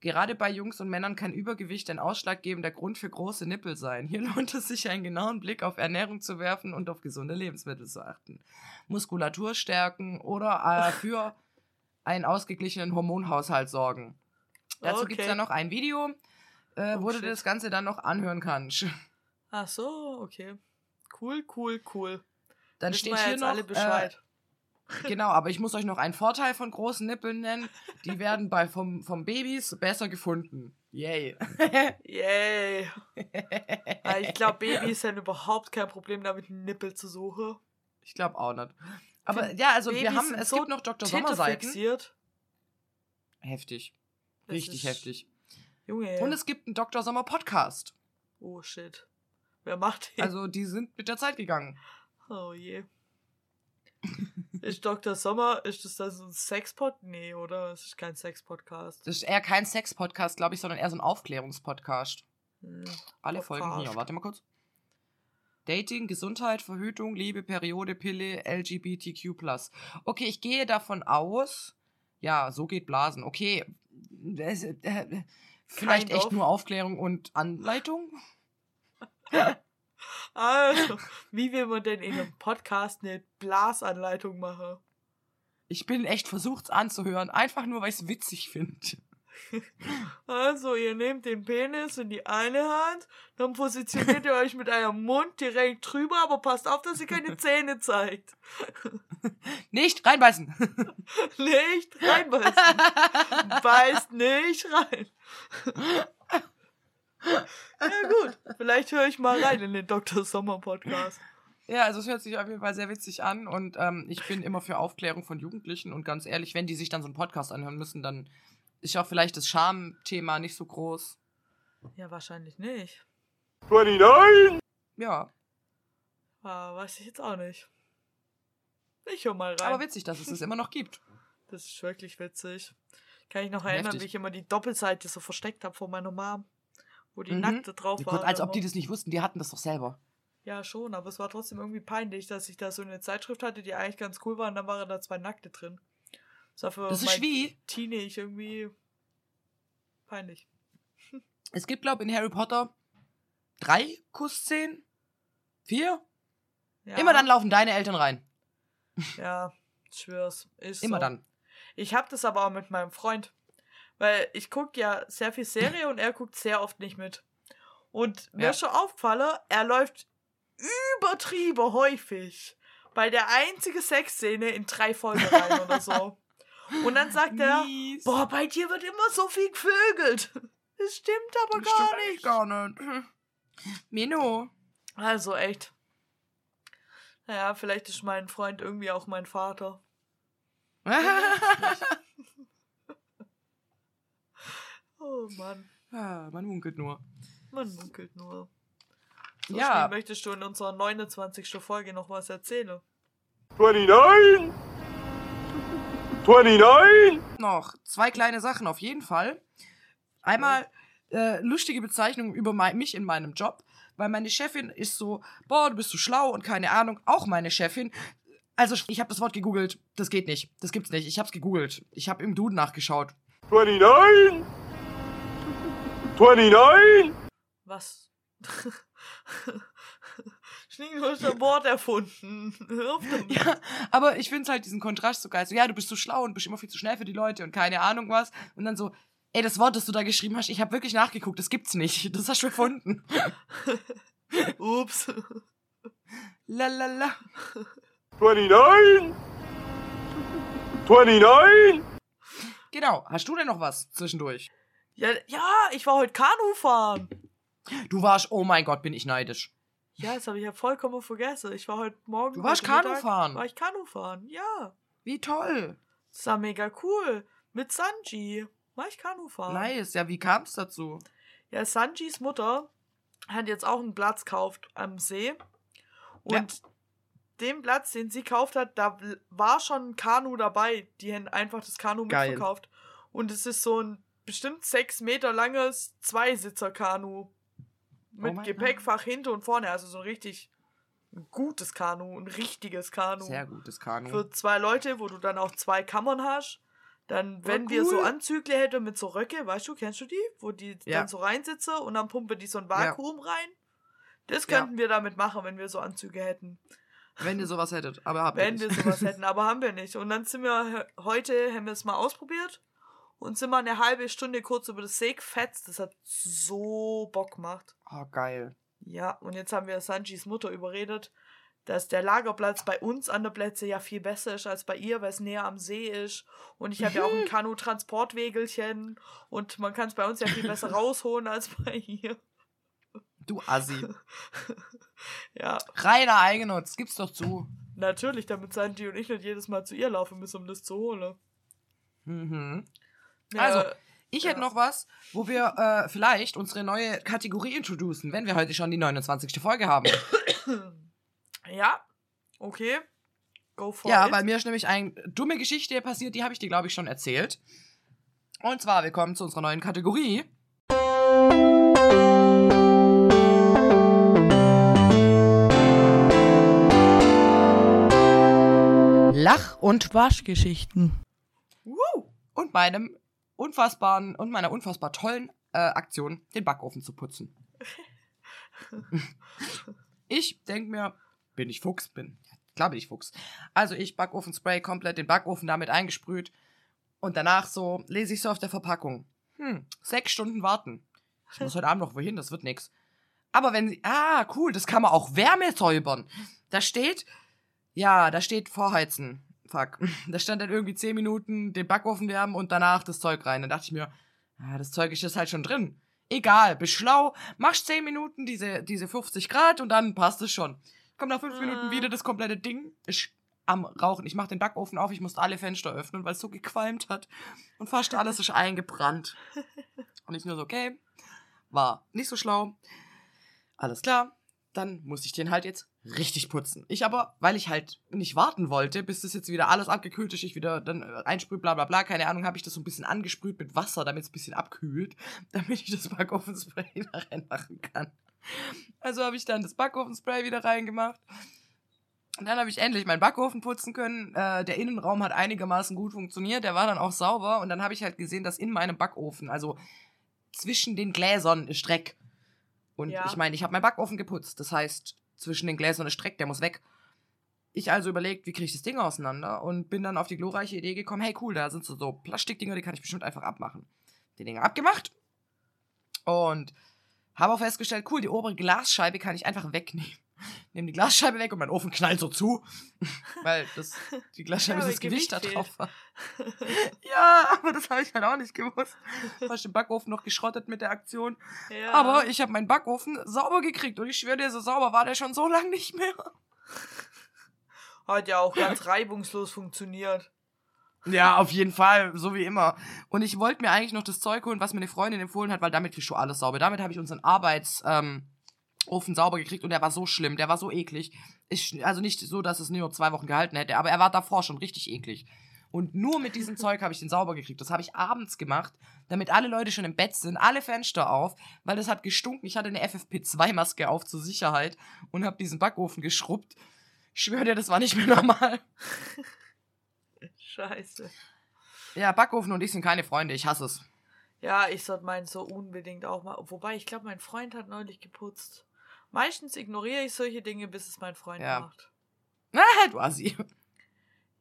Gerade bei Jungs und Männern kann Übergewicht ein ausschlaggebender Grund für große Nippel sein. Hier lohnt es sich, einen genauen Blick auf Ernährung zu werfen und auf gesunde Lebensmittel zu achten. Muskulatur stärken oder äh, für einen ausgeglichenen Hormonhaushalt sorgen. Dazu gibt es Okay. dann noch ein Video, äh, Oh, wo du shit. dir das Ganze dann noch anhören kannst. Ach so, okay. Cool, cool, cool. Dann Wissen steht wir hier noch, alle Bescheid. Äh, genau, aber ich muss euch noch einen Vorteil von großen Nippeln nennen. Die werden bei vom, vom Babys besser gefunden. Yay. Yay. Ich glaube, Babys haben überhaupt kein Problem damit, einen Nippel zu suchen. ich glaube auch nicht. Aber ja, also wir Babys haben, sind es so gibt noch Dr. Sommer Seiten. Titterfixiert. Heftig. Das Richtig heftig. Junge. Und es gibt einen Dr. Sommer Podcast. oh shit. Wer macht den? Also die sind mit der Zeit gegangen. Oh je. ist Dr. Sommer, ist das dann so ein Sexpod? Nee, oder? Es ist kein Sexpodcast. Das ist eher kein Sex-Podcast, glaube ich, sondern eher so ein Aufklärungspodcast. Hm. Alle Folgen hier. Podcast. Warte mal kurz. Dating, Gesundheit, Verhütung, Liebe, Periode, Pille, LGBTQ+. Okay, ich gehe davon aus, ja, so geht Blasen. Okay, das, äh, vielleicht Kind echt of. nur Aufklärung und Anleitung? Also, wie will man denn in einem Podcast eine Blasanleitung machen? Ich bin echt versucht, es anzuhören, einfach nur, weil ich es witzig finde. Also, ihr nehmt den Penis in die eine Hand, dann positioniert ihr euch mit eurem Mund direkt drüber, aber passt auf, dass ihr keine Zähne zeigt. Nicht reinbeißen! Nicht reinbeißen. Beißt nicht rein. Ja gut, vielleicht höre ich mal rein in den Dr. Sommer Podcast. Ja, also es hört sich auf jeden Fall sehr witzig an und ähm, ich bin immer für Aufklärung von Jugendlichen und ganz ehrlich, wenn die sich dann so einen Podcast anhören müssen, dann ist auch vielleicht das Schamthema nicht so groß. Ja, wahrscheinlich nicht. 29, Ja, Ah, weiß ich jetzt auch nicht. Ich höre mal rein. aber witzig, dass es es immer noch gibt. Das ist wirklich witzig. Kann ich noch erinnern, Heftig. wie ich immer die Doppelseite so versteckt habe vor meiner Mom. Wo die Mhm. Nackte drauf Ja, war. gut, als ob die das nicht wussten, die hatten das doch selber. Ja, schon, aber es war trotzdem irgendwie peinlich, dass ich da so eine Zeitschrift hatte, die eigentlich ganz cool war und dann waren da zwei Nackte drin. Das war für Das ist wie, Teenage irgendwie peinlich. es gibt, glaube ich, in Harry Potter drei Kussszenen? Vier? Ja, Immer dann laufen deine Eltern rein. Ja, ich schwör's. Ist Immer so. dann. Ich hab das aber auch mit meinem Freund. Weil ich guck ja sehr viel Serie und er guckt sehr oft nicht mit. Und mir Ja. schon aufgefallen, er läuft übertrieben häufig bei der einzige Sexszene in drei Folgen rein oder so. Und dann sagt er, Mies. boah, bei dir wird immer so viel gevögelt. Das stimmt aber Das gar stimmt nicht. Gar nicht. Mino. Also echt. Naja, vielleicht ist mein Freund irgendwie auch mein Vater. Oh Mann, ah, man munkelt nur. man munkelt nur. So Ja. Schnee, möchtest du in unserer 29. Folge noch was erzählen? 29, 29, noch zwei kleine Sachen auf jeden Fall. Einmal äh, lustige Bezeichnungen über mein, mich in meinem Job, weil meine Chefin ist so, boah, du bist so schlau und keine Ahnung, auch meine Chefin. Also ich habe das Wort gegoogelt, das geht nicht, das gibt's nicht. Ich hab's gegoogelt, ich habe im Duden nachgeschaut. 29, 29, Was? Hast ein Wort erfunden. Hör auf damit. Ja, aber ich finde halt diesen Kontrast so geil. So, ja, du bist so schlau und bist immer viel zu schnell für die Leute und keine Ahnung was. Und dann so, ey, das Wort, das du da geschrieben hast, ich habe wirklich nachgeguckt, das gibt's nicht. Das hast du erfunden. Ups. Lalala. 29, 29, Genau, hast du denn noch was zwischendurch? Ja, ja, ich war heute Kanu fahren. Du warst, oh mein Gott, bin ich neidisch. Ja, das habe ich ja vollkommen vergessen. Ich war heute Morgen. Du warst Mittag Kanufahren. War ich Kanu fahren, ja. Wie toll. Das war mega cool. Mit Sanji. War ich Kanu fahren. Nice. Ja, wie kam es dazu? Ja, Sanjis Mutter hat jetzt auch einen Platz gekauft am See. Und den Platz, den sie gekauft hat, da war schon ein Kanu dabei. Die haben einfach das Kanu Geil. mitverkauft. Und es ist so ein bestimmt sechs Meter langes Zweisitzer-Kanu. Mit Oh Gepäckfach hinten und vorne. Also so ein richtig gutes Kanu. Ein richtiges Kanu. Sehr gutes Kanu. Für zwei Leute, wo du dann auch zwei Kammern hast. Dann, wenn wir so cool. Anzügle hätten mit so Röcke, weißt du, kennst du die? Wo die Ja. dann so reinsitzen und dann pumpen die so ein Vakuum rein. Das könnten wir damit machen, wenn wir so Anzüge hätten. Wenn ihr sowas hättet. Aber habt ihr Wenn wir sowas hätten, aber haben wir nicht. Und dann sind wir he- heute, haben wir es mal ausprobiert und sind mal eine halbe Stunde kurz über das See gefetzt. Das hat so Bock gemacht. Oh, geil. Ja, und jetzt haben wir Sanjis Mutter überredet, dass der Lagerplatz bei uns an der Plätze ja viel besser ist als bei ihr, weil es näher am See ist. Und ich habe ja auch ein Kanu-Transportwegelchen und man kann es bei uns ja viel besser rausholen als bei ihr. Du Assi. Ja, Reiner Eigennutz. Gib's doch zu. natürlich, damit Sanji und ich nicht jedes Mal zu ihr laufen müssen, um das zu holen. Mhm. Ja, Also, Ich Ja. hätte noch was, wo wir äh, vielleicht unsere neue Kategorie introducen, wenn wir heute schon die 29. Folge haben. Ja, okay. Go for ja, it. bei mir ist nämlich eine dumme Geschichte passiert, die habe ich dir, glaube ich, schon erzählt. Und zwar, wir kommen zu unserer neuen Kategorie. Lach- und Waschgeschichten. Woo! und meinem unfassbaren und meiner unfassbar tollen äh, Aktion, den Backofen zu putzen. ich denke mir, bin ich Fuchs? Bin. Ja, klar bin ich Fuchs. Also ich Backofenspray komplett den Backofen damit eingesprüht und danach so lese ich so auf der Verpackung. Hm, sechs Stunden warten. Ich muss heute Abend noch wohin, das wird nix. Aber wenn sie, ah, cool, das kann man auch Wärme säubern. Da steht, ja, da steht vorheizen. Fuck. Da stand dann irgendwie 10 Minuten den Backofen wärmen und danach das Zeug rein. Dann dachte ich mir, ah, das Zeug ist jetzt halt schon drin. Egal, bist schlau, machst 10 Minuten diese, diese 50 Grad und dann passt es schon. Kommt nach 5 Minuten Ah. wieder das komplette Ding. Ist am Rauchen. Ich mach den Backofen auf, ich musste alle Fenster öffnen, weil es so gequalmt hat. Und fast alles ist eingebrannt. Und ich nur so, okay, war nicht so schlau. Alles klar, dann muss ich den halt jetzt richtig putzen. Ich aber, weil ich halt nicht warten wollte, bis das jetzt wieder alles abgekühlt ist, ich wieder dann äh, einsprühe, bla bla bla, keine Ahnung, habe ich das so ein bisschen angesprüht mit Wasser, damit es ein bisschen abkühlt, damit ich das Backofenspray wieder reinmachen kann. Also habe ich dann das Backofenspray wieder reingemacht. Und dann habe ich endlich meinen Backofen putzen können. Äh, der Innenraum hat einigermaßen gut funktioniert. Der war dann auch sauber. Und dann habe ich halt gesehen, dass in meinem Backofen, also zwischen den Gläsern, ist Dreck. Und Ja. ich meine, ich habe meinen Backofen geputzt. Das heißt, zwischen den Gläsern ist Dreck, der muss weg. Ich also überlegt, wie kriege ich das Ding auseinander und bin dann auf die glorreiche Idee gekommen, hey cool, da sind so, so Plastikdinger, die kann ich bestimmt einfach abmachen. Die Dinger abgemacht und habe auch festgestellt, cool, die obere Glasscheibe kann ich einfach wegnehmen. Nehme die Glasscheibe weg und mein Ofen knallt so zu, weil das, die Glasscheibe Ja, das Gewicht da drauf war. ja, aber das habe ich halt auch nicht gewusst. Hast den Backofen noch geschrottet mit der Aktion. ja. Aber ich habe meinen Backofen sauber gekriegt und ich schwöre dir, so sauber war der schon so lange nicht mehr. Hat ja auch ganz reibungslos funktioniert. Ja, auf jeden Fall, so wie immer. Und ich wollte mir eigentlich noch das Zeug holen, was mir eine Freundin empfohlen hat, weil damit kriegst du alles sauber. Damit habe ich unseren Arbeitsofen ähm, Ofen sauber gekriegt und der war so schlimm, der war so eklig. Ich, also nicht so, dass es nur zwei Wochen gehalten hätte, aber er war davor schon richtig eklig. Und nur mit diesem Zeug habe ich den sauber gekriegt. Das habe ich abends gemacht, damit alle Leute schon im Bett sind, alle Fenster auf, weil das hat gestunken. Ich hatte eine FFP2-Maske auf zur Sicherheit und habe diesen Backofen geschrubbt. Ich schwöre dir, das war nicht mehr normal. Scheiße. Ja, Backofen und ich sind keine Freunde, ich hasse es. Ja, ich sollte meinen so unbedingt auch mal. Wobei, ich glaube, mein Freund hat neulich geputzt. Meistens ignoriere ich solche Dinge, bis es mein Freund Ja. macht. Ah, du Assi.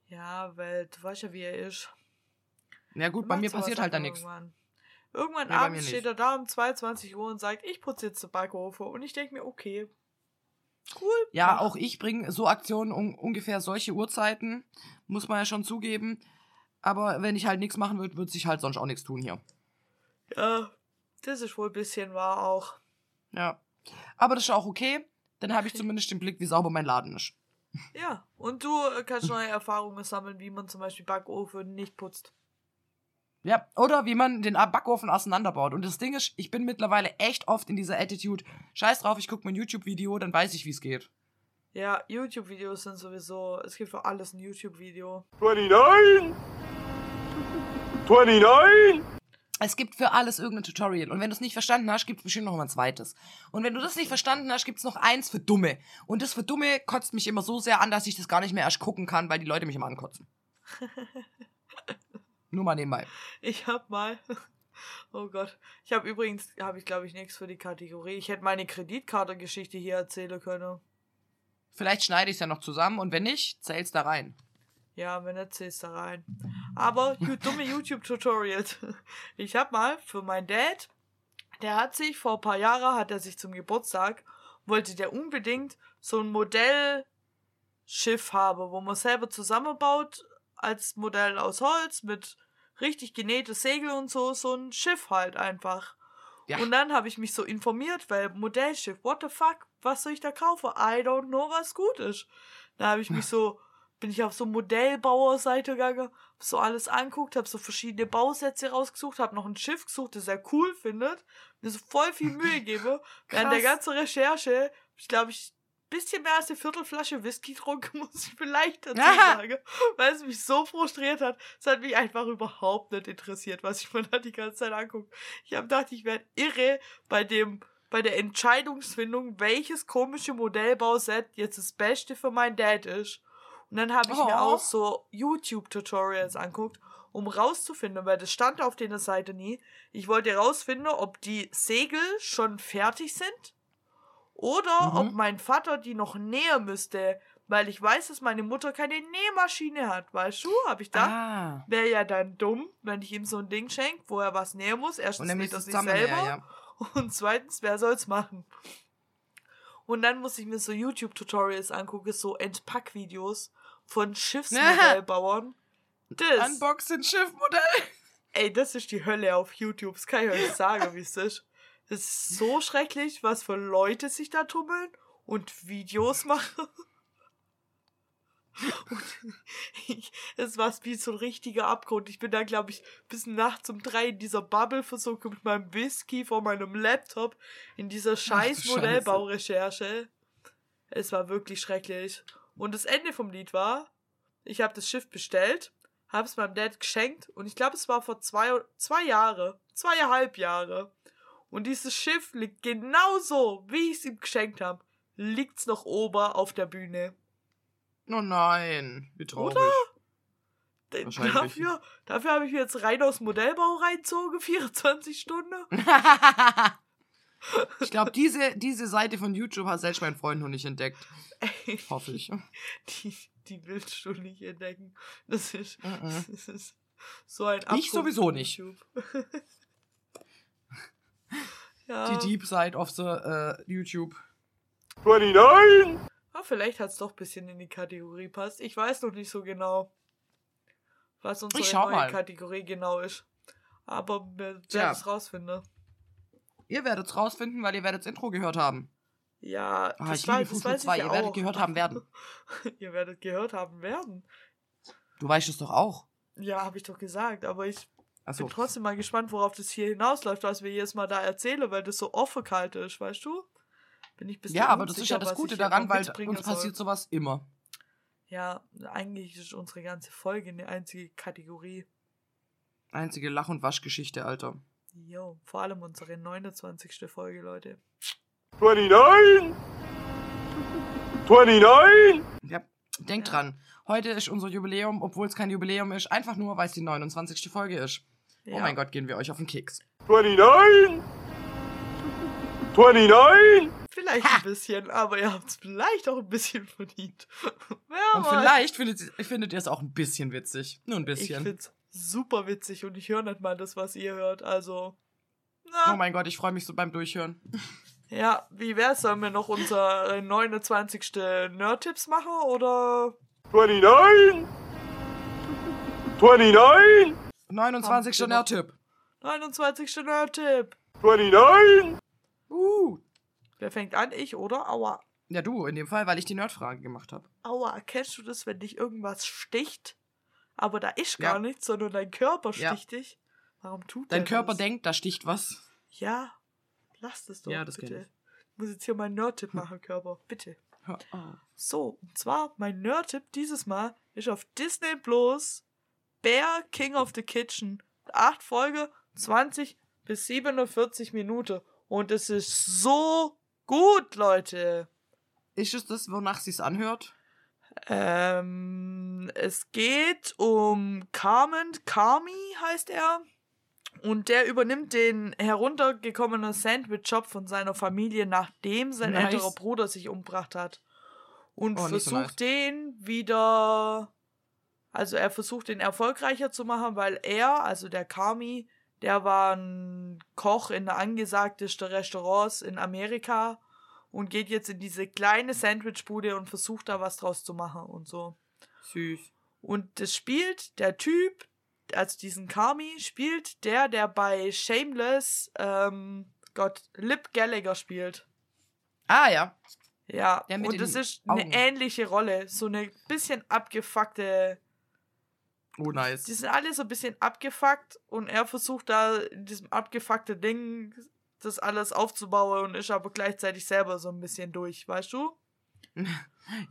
Ja, weil du weißt ja, wie er ist. Ja gut, bei mir passiert halt da nichts. Irgendwann, irgendwann Nee, abends steht er da um 22 Uhr und sagt, ich putze jetzt den Backofen. Und ich denke mir, okay. Cool. Ja, auch ich bringe so Aktionen um ungefähr solche Uhrzeiten, muss man ja schon zugeben. Aber wenn ich halt nichts machen würde, würde sich halt sonst auch nichts tun hier. Ja, das ist wohl ein bisschen wahr auch. Ja. Aber das ist auch okay. Dann habe ich zumindest den Blick, wie sauber mein Laden ist. Ja, und du äh, kannst neue Erfahrungen sammeln, wie man zum Beispiel Backofen nicht putzt. Ja, oder wie man den Backofen auseinanderbaut. Und das Ding ist, ich bin mittlerweile echt oft in dieser Attitude. Scheiß drauf, ich gucke mein YouTube-Video, dann weiß ich, wie es geht. Ja, YouTube-Videos sind sowieso, es gibt für alles ein YouTube-Video. 29 29 Es gibt für alles irgendein Tutorial. Und wenn du es nicht verstanden hast, gibt es bestimmt noch mal ein zweites. Und wenn du das nicht verstanden hast, gibt es noch eins für Dumme. Und das für Dumme kotzt mich immer so sehr an, dass ich das gar nicht mehr erst gucken kann, weil die Leute mich immer ankotzen. Nur mal nebenbei. Ich hab mal. Oh Gott. Ich habe übrigens, habe ich glaube ich nichts für die Kategorie. Ich hätte meine Kreditkartengeschichte hier erzählen können. Vielleicht schneide ich es ja noch zusammen und wenn nicht, zähl's da rein. Ja, wenn nicht, zählst da rein. Aber dumme YouTube-Tutorials. Ich hab mal für meinen Dad, der hat sich vor ein paar Jahren, hat er sich zum Geburtstag, wollte der unbedingt so ein Modellschiff haben, wo man selber zusammenbaut, als Modell aus Holz, mit richtig genähte Segel und so, so ein Schiff halt einfach. Ja. Und dann habe ich mich so informiert, weil Modellschiff, what the fuck, was soll ich da kaufen? I don't know, was gut ist. Da habe ich mich so bin ich auf so Modellbauerseite gegangen, hab so alles anguckt, hab so verschiedene Bausätze rausgesucht, hab noch ein Schiff gesucht, das er cool findet, mir so voll viel Mühe gebe. Während der ganzen Recherche, ich glaube ich, bisschen mehr als eine Viertelflasche Whisky getrunken, muss ich vielleicht dazu sagen. Weil es mich so frustriert hat. Es hat mich einfach überhaupt nicht interessiert, was ich mir da die ganze Zeit angucke. Ich habe gedacht, ich werde irre bei dem, bei der Entscheidungsfindung, welches komische Modellbauset jetzt das Beste für mein Dad ist. Und dann habe ich mir Oh. auch so YouTube-Tutorials anguckt, um rauszufinden, weil das stand auf der Seite nie. Ich wollte rausfinden, ob die Segel schon fertig sind oder Mhm. ob mein Vater die noch nähen müsste, weil ich weiß, dass meine Mutter keine Nähmaschine hat, weißt du? Hab ich da. Ah. Wäre ja dann dumm, wenn ich ihm so ein Ding schenke, wo er was nähen muss. Erstens näht er sich zusammen selber ja, ja. und zweitens, wer soll's machen? Und dann muss ich mir so YouTube-Tutorials angucken, so Entpackvideos von Schiffsmodellbauern. Das, Unboxing Schiffmodell. ey, das ist die Hölle auf YouTube. Das kann ich euch sagen, wie es ist. Das ist so schrecklich, was für Leute sich da tummeln und Videos machen. Und es war wie so ein richtiger Abgrund. Ich bin da, glaube ich, bis nachts um drei in dieser Bubble versunken mit meinem Whisky vor meinem Laptop in dieser scheiß. Modellbaurecherche. Es war wirklich schrecklich. Und das Ende vom Lied war, ich habe das Schiff bestellt, habe es meinem Dad geschenkt und ich glaube, es war vor zwei, zwei Jahre, zweieinhalb Jahre. Und dieses Schiff liegt genauso, wie ich es ihm geschenkt habe, liegt's noch oben auf der Bühne. Oh nein, wie traurig. Wahrscheinlich. Dafür, dafür habe ich mir jetzt rein aus dem Modellbau reinzogen, 24 Stunden. ich glaube, diese, diese Seite von YouTube hat selbst mein Freund noch nicht entdeckt. Ey, Hoffe ich. Die, die willst du nicht entdecken. Das ist, Mhm. das ist so ein Ich Abgrund sowieso von nicht. YouTube. ja, Die Deep Side of the äh, YouTube. 29, ah, vielleicht hat es doch ein bisschen in die Kategorie passt. Ich weiß noch nicht so genau, was unsere Ich neue mal. Kategorie genau ist. Aber wir werden Tja. es rausfinden. Ihr werdet es rausfinden, weil ihr werdet das Intro gehört haben. Ja, Ah, das, ich war, liebe das weiß 2. ich ja Ihr werdet auch. gehört haben werden. Ihr werdet gehört haben werden. Du weißt es doch auch. Ja, habe ich doch gesagt, aber ich Achso. bin trotzdem mal gespannt, worauf das hier hinausläuft, was wir jedes Mal da erzählen, weil das so offen kalt ist, weißt du? Bin ich Ja, aber das ist ja das Gute daran, weil uns soll. passiert sowas immer. Ja, eigentlich ist unsere ganze Folge eine einzige Kategorie. Einzige Lach- und Waschgeschichte, Alter. Jo, vor allem unsere 29. Folge, Leute. 29, 29, Ja, denkt Ja. dran. Heute ist unser Jubiläum, obwohl es kein Jubiläum ist, einfach nur, weil es die 29. Folge ist. Ja. Oh mein Gott, gehen wir euch auf den Keks. 29, 29, Vielleicht ein bisschen, aber ihr habt es vielleicht auch ein bisschen verdient. Wer Und vielleicht findet, findet ihr es auch ein bisschen witzig. Nur ein Ich bisschen. find's super witzig und ich höre nicht mal das, was ihr hört, also. Na, Oh mein Gott, ich freue mich so beim Durchhören. Ja, wie wär's? Sollen wir noch unsere 29. Nerd-Tipps machen oder 29, 29, 29. Haben wir noch- Nerd-Tipp. 29. Nerd-Tipp? 29, Uh. Wer fängt an? Ich, oder? Aua. Ja, du, in dem Fall, weil ich die Nerdfrage gemacht habe. Aua, kennst du das, wenn dich irgendwas sticht, aber da ist Ja. gar nichts, sondern dein Körper Ja. sticht dich? Warum tut Dein Körper das? denkt, da sticht was. Ja, lass das doch, Ja, das bitte. ich. Muss jetzt hier meinen Nerd-Tipp machen, Körper. Bitte. Auf. So, und zwar mein Nerd-Tipp dieses Mal ist auf Disney Plus Bear King of the Kitchen. Acht Folge, 20 bis 47 Minuten. Und es ist so gut, Leute. Ist es das, wonach sie es anhört? Ähm, es geht um Carmen, Carmi heißt er. Und der übernimmt den heruntergekommenen Sandwich-Shop von seiner Familie, nachdem sein Nice. älterer Bruder sich umgebracht hat. Und Oh, nicht so versucht nice. den wieder. Also er versucht den erfolgreicher zu machen, weil er, also der Kami, der war ein Koch in der angesagtesten Restaurants in Amerika und geht jetzt in diese kleine Sandwichbude und versucht da was draus zu machen und so. Süß. Und das spielt der Typ, also diesen Kami, spielt der, der bei Shameless, ähm, Gott, Lip Gallagher spielt. Ah, ja. Ja, und das ist eine Augen. ähnliche Rolle. So eine bisschen abgefuckte. Oh, nice. Die sind alle so ein bisschen abgefuckt und er versucht da in diesem abgefuckte Ding das alles aufzubauen und ist aber gleichzeitig selber so ein bisschen durch, weißt du?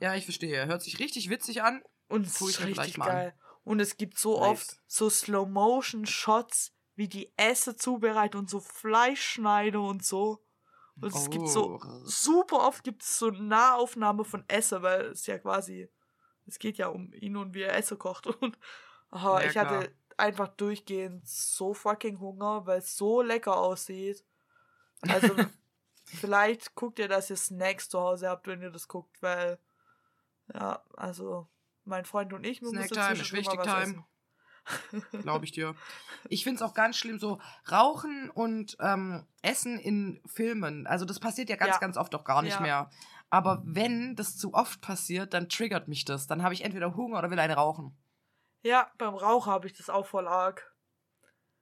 Ja, ich verstehe. Hört sich richtig witzig an. Und es ist richtig an. geil. Und es gibt so Nice. oft so Slow-Motion-Shots, wie die Essen zubereiten und so Fleischschneider und so. Und es gibt so Oh. super oft gibt es so Nahaufnahme von Essen, weil es ja quasi, es geht ja um ihn und wie er Essen kocht. Und aha, Ja, ich klar. hatte einfach durchgehend so fucking Hunger, weil es so lecker aussieht. Also vielleicht guckt ihr, dass ihr Snacks zu Hause habt, wenn ihr das guckt, weil ja, also mein Freund und ich, müssen Snacktime ist zwischendurch wichtig, Time. Glaube ich dir. Ich finde es auch ganz schlimm, so Rauchen und ähm, Essen in Filmen. Also das passiert ja ganz, Ja. ganz oft auch gar nicht Ja. mehr. Aber wenn das zu oft passiert, dann triggert mich das. Dann habe ich entweder Hunger oder will eine rauchen. Ja, beim Rauch habe ich das auch voll arg.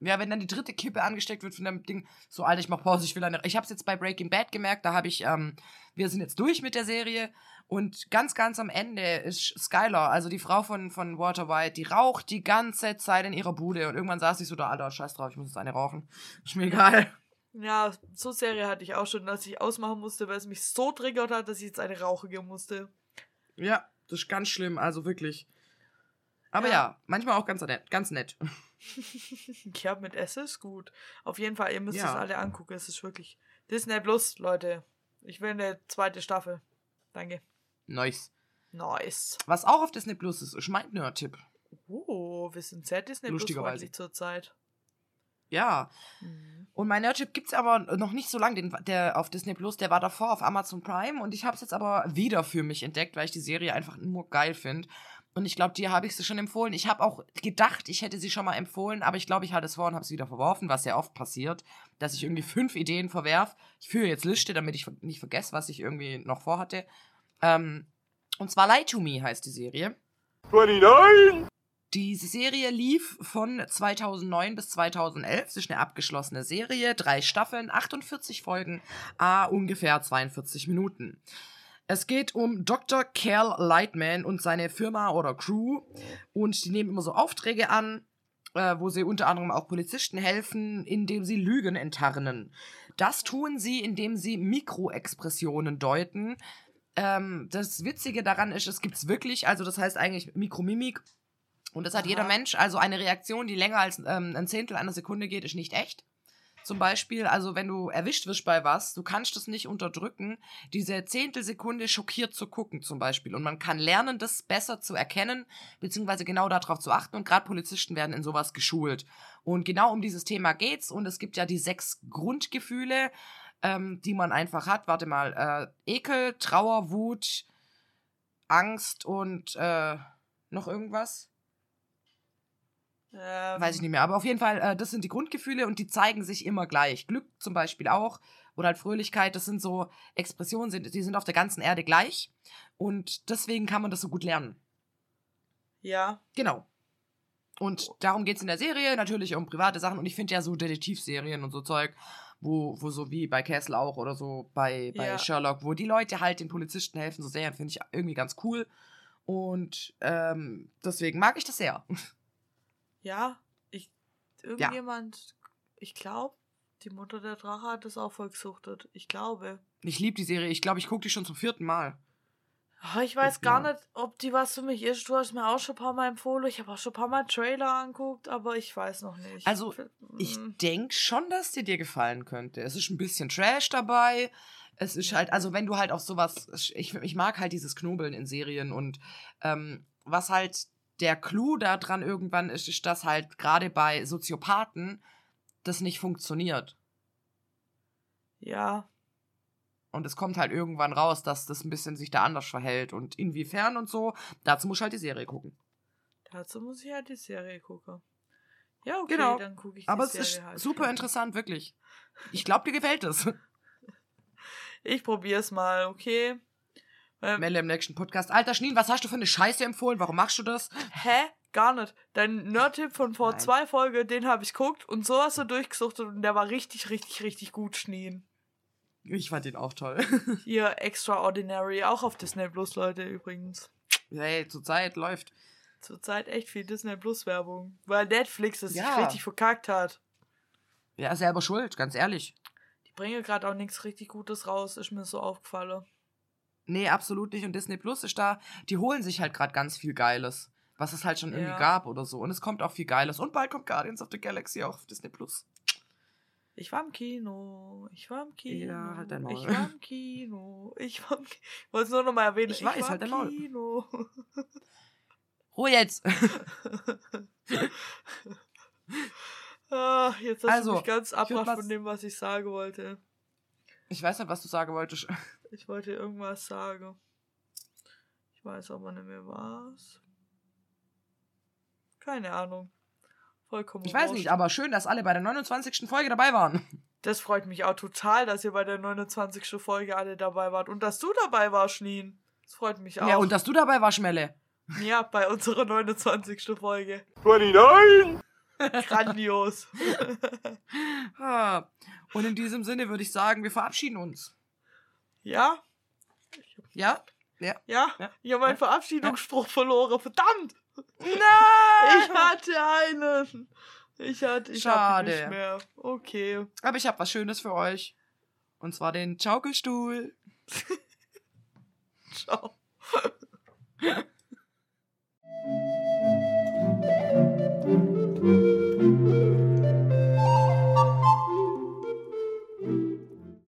Ja, wenn dann die dritte Kippe angesteckt wird von dem Ding, so, Alter, ich mach Pause, ich will eine. Ich habe es jetzt bei Breaking Bad gemerkt, da habe ich, ähm, wir sind jetzt durch mit der Serie und ganz, ganz am Ende ist Skylar, also die Frau von, von Walter White, die raucht die ganze Zeit in ihrer Bude und irgendwann saß ich so da, Alter, scheiß drauf, ich muss jetzt eine rauchen. Ist mir egal. Ja, so Serie hatte ich auch schon, dass ich ausmachen musste, weil es mich so triggert hat, dass ich jetzt eine Rauche gehen musste. Ja, das ist ganz schlimm, also wirklich. Aber ja, Ja. manchmal auch ganz nett. Ganz nett. Ja, mit Essen ist gut. Auf jeden Fall, ihr müsst Ja. es alle angucken. Es ist wirklich Disney Plus, Leute. Ich will eine zweite Staffel. Danke. Nice. Nice. Was auch auf Disney Plus ist, ist mein Nerd-Tipp. Oh, wir sind sehr Disney Plus zurzeit. Ja. Mhm. Und mein Nerdchip gibt's aber noch nicht so lange, den, der auf Disney Plus, der war davor auf Amazon Prime und ich habe es jetzt aber wieder für mich entdeckt, weil ich die Serie einfach nur geil finde. Und ich glaube, dir habe ich sie schon empfohlen. Ich habe auch gedacht, ich hätte sie schon mal empfohlen, aber ich glaube, ich hatte es vor und habe es wieder verworfen, was sehr oft passiert, dass ich irgendwie fünf Ideen verwerf. Ich führe jetzt Liste, damit ich nicht vergesse, was ich irgendwie noch vorhatte. Ähm, und zwar Lie to Me heißt die Serie. 29, Diese Serie lief von 2009 bis 2011. Das ist eine abgeschlossene Serie. Drei Staffeln, 48 Folgen, a ungefähr 42 Minuten. Es geht um Dr. Cal Lightman und seine Firma oder Crew. Und die nehmen immer so Aufträge an, äh, wo sie unter anderem auch Polizisten helfen, indem sie Lügen enttarnen. Das tun sie, indem sie Mikroexpressionen deuten. Ähm, das Witzige daran ist, es gibt's wirklich, also das heißt eigentlich Mikromimik. Und das hat Aha. jeder Mensch. Also eine Reaktion, die länger als ähm, ein Zehntel einer Sekunde geht, ist nicht echt. Zum Beispiel, also wenn du erwischt wirst bei was, du kannst es nicht unterdrücken, diese Zehntelsekunde schockiert zu gucken zum Beispiel. Und man kann lernen, das besser zu erkennen, beziehungsweise genau darauf zu achten. Und gerade Polizisten werden in sowas geschult. Und genau um dieses Thema geht's. Und es gibt ja die sechs Grundgefühle, ähm, die man einfach hat. Warte mal, äh, Ekel, Trauer, Wut, Angst und äh, noch irgendwas? Ähm, Weiß ich nicht mehr. Aber auf jeden Fall, äh, das sind die Grundgefühle und die zeigen sich immer gleich. Glück zum Beispiel auch. Oder halt Fröhlichkeit, das sind so Expressionen, die sind auf der ganzen Erde gleich. Und deswegen kann man das so gut lernen. Ja. Genau. Und darum geht's in der Serie, natürlich um private Sachen. Und ich finde ja so Detektivserien und so Zeug, wo, wo so wie bei Castle auch oder so bei, bei Ja. Sherlock, wo die Leute halt den Polizisten helfen, so Serien finde ich irgendwie ganz cool. Und ähm, deswegen mag ich das sehr. Ja. Ich. Irgendjemand. Ich glaube, die Mutter der Drache hat das auch voll gesuchtet. Ich glaube. Ich liebe die Serie. Ich glaube, ich gucke die schon zum vierten Mal. Ah, Ich weiß Ja. gar nicht, ob die was für mich ist. Du hast mir auch schon ein paar Mal empfohlen. Ich habe auch schon ein paar Mal Trailer angeguckt, aber ich weiß noch nicht. Also, Ich Mm, denke schon, dass die dir gefallen könnte. Es ist ein bisschen Trash dabei. Es ist halt, also wenn du halt auf sowas, ich, ich mag halt dieses Knobeln in Serien und ähm, was halt der Clou da dran irgendwann ist, ist, dass halt gerade bei Soziopathen das nicht funktioniert. Ja. Und es kommt halt irgendwann raus, dass das ein bisschen sich da anders verhält und inwiefern und so. Dazu muss ich halt die Serie gucken. Dazu muss ich halt die Serie gucken. Ja, okay, Genau. dann gucke ich Aber die es Serie ist halt. super interessant, wirklich. Ich glaube, dir gefällt es. Ich probier's mal, okay? Ähm, Melle im nächsten Podcast. Alter Schneen, was hast du für eine Scheiße empfohlen? Warum machst du das? hä? Gar nicht. Dein Nerd-Tipp von vor Nein. zwei Folgen, den habe ich geguckt und so hast du durchgesuchtet und der war richtig, richtig, richtig gut, Schneen. Ich fand ihn auch toll. Hier Extraordinary, auch auf Disney Plus, Leute, übrigens. hey, zurzeit läuft. Zurzeit echt viel Disney Plus Werbung. Weil Netflix es Ja. sich richtig verkackt hat. Ja, selber schuld, ganz ehrlich. Die bringen gerade auch nichts richtig Gutes raus, ist mir so aufgefallen. Nee, absolut nicht. Und Disney Plus ist da, die holen sich halt gerade ganz viel Geiles. Was es halt schon irgendwie Ja. gab oder so. Und es kommt auch viel Geiles. Und bald kommt Guardians of the Galaxy auch auf Disney Plus. Ich war im Kino. Ich war im Kino. Ja, halt dein Maul. Ich war im Kino. Ich war im Kino. Ich wollte es nur noch mal erwähnen. Ich weiß, war halt im dein Maul. Kino. Ruhe jetzt! ah, jetzt hast Also, du mich ganz abgebracht von dem, was ich sagen wollte. Ich weiß nicht, was du sagen wolltest. Ich wollte irgendwas sagen. Ich weiß aber nicht mehr was. Keine Ahnung. Vollkommen Ich weiß nicht, aber schön, dass alle bei der 29. Folge dabei waren. Das freut mich auch total, dass ihr bei der 29. Folge alle dabei wart. Und dass du dabei warst, Nien. Das freut mich auch. Ja, und dass du dabei warst, Schmelle. Ja, bei unserer 29. Folge. 29! Grandios. Und in diesem Sinne würde ich sagen, wir verabschieden uns. Ja? Ja? Ja. Ja? Ich habe meinen Verabschiedungsspruch ja. verloren. Verdammt! Nein! Ich hatte einen. Ich hatte, ich Schade. Hatte nicht mehr. Okay. Aber ich habe was Schönes für euch. Und zwar den Schaukelstuhl. Ciao.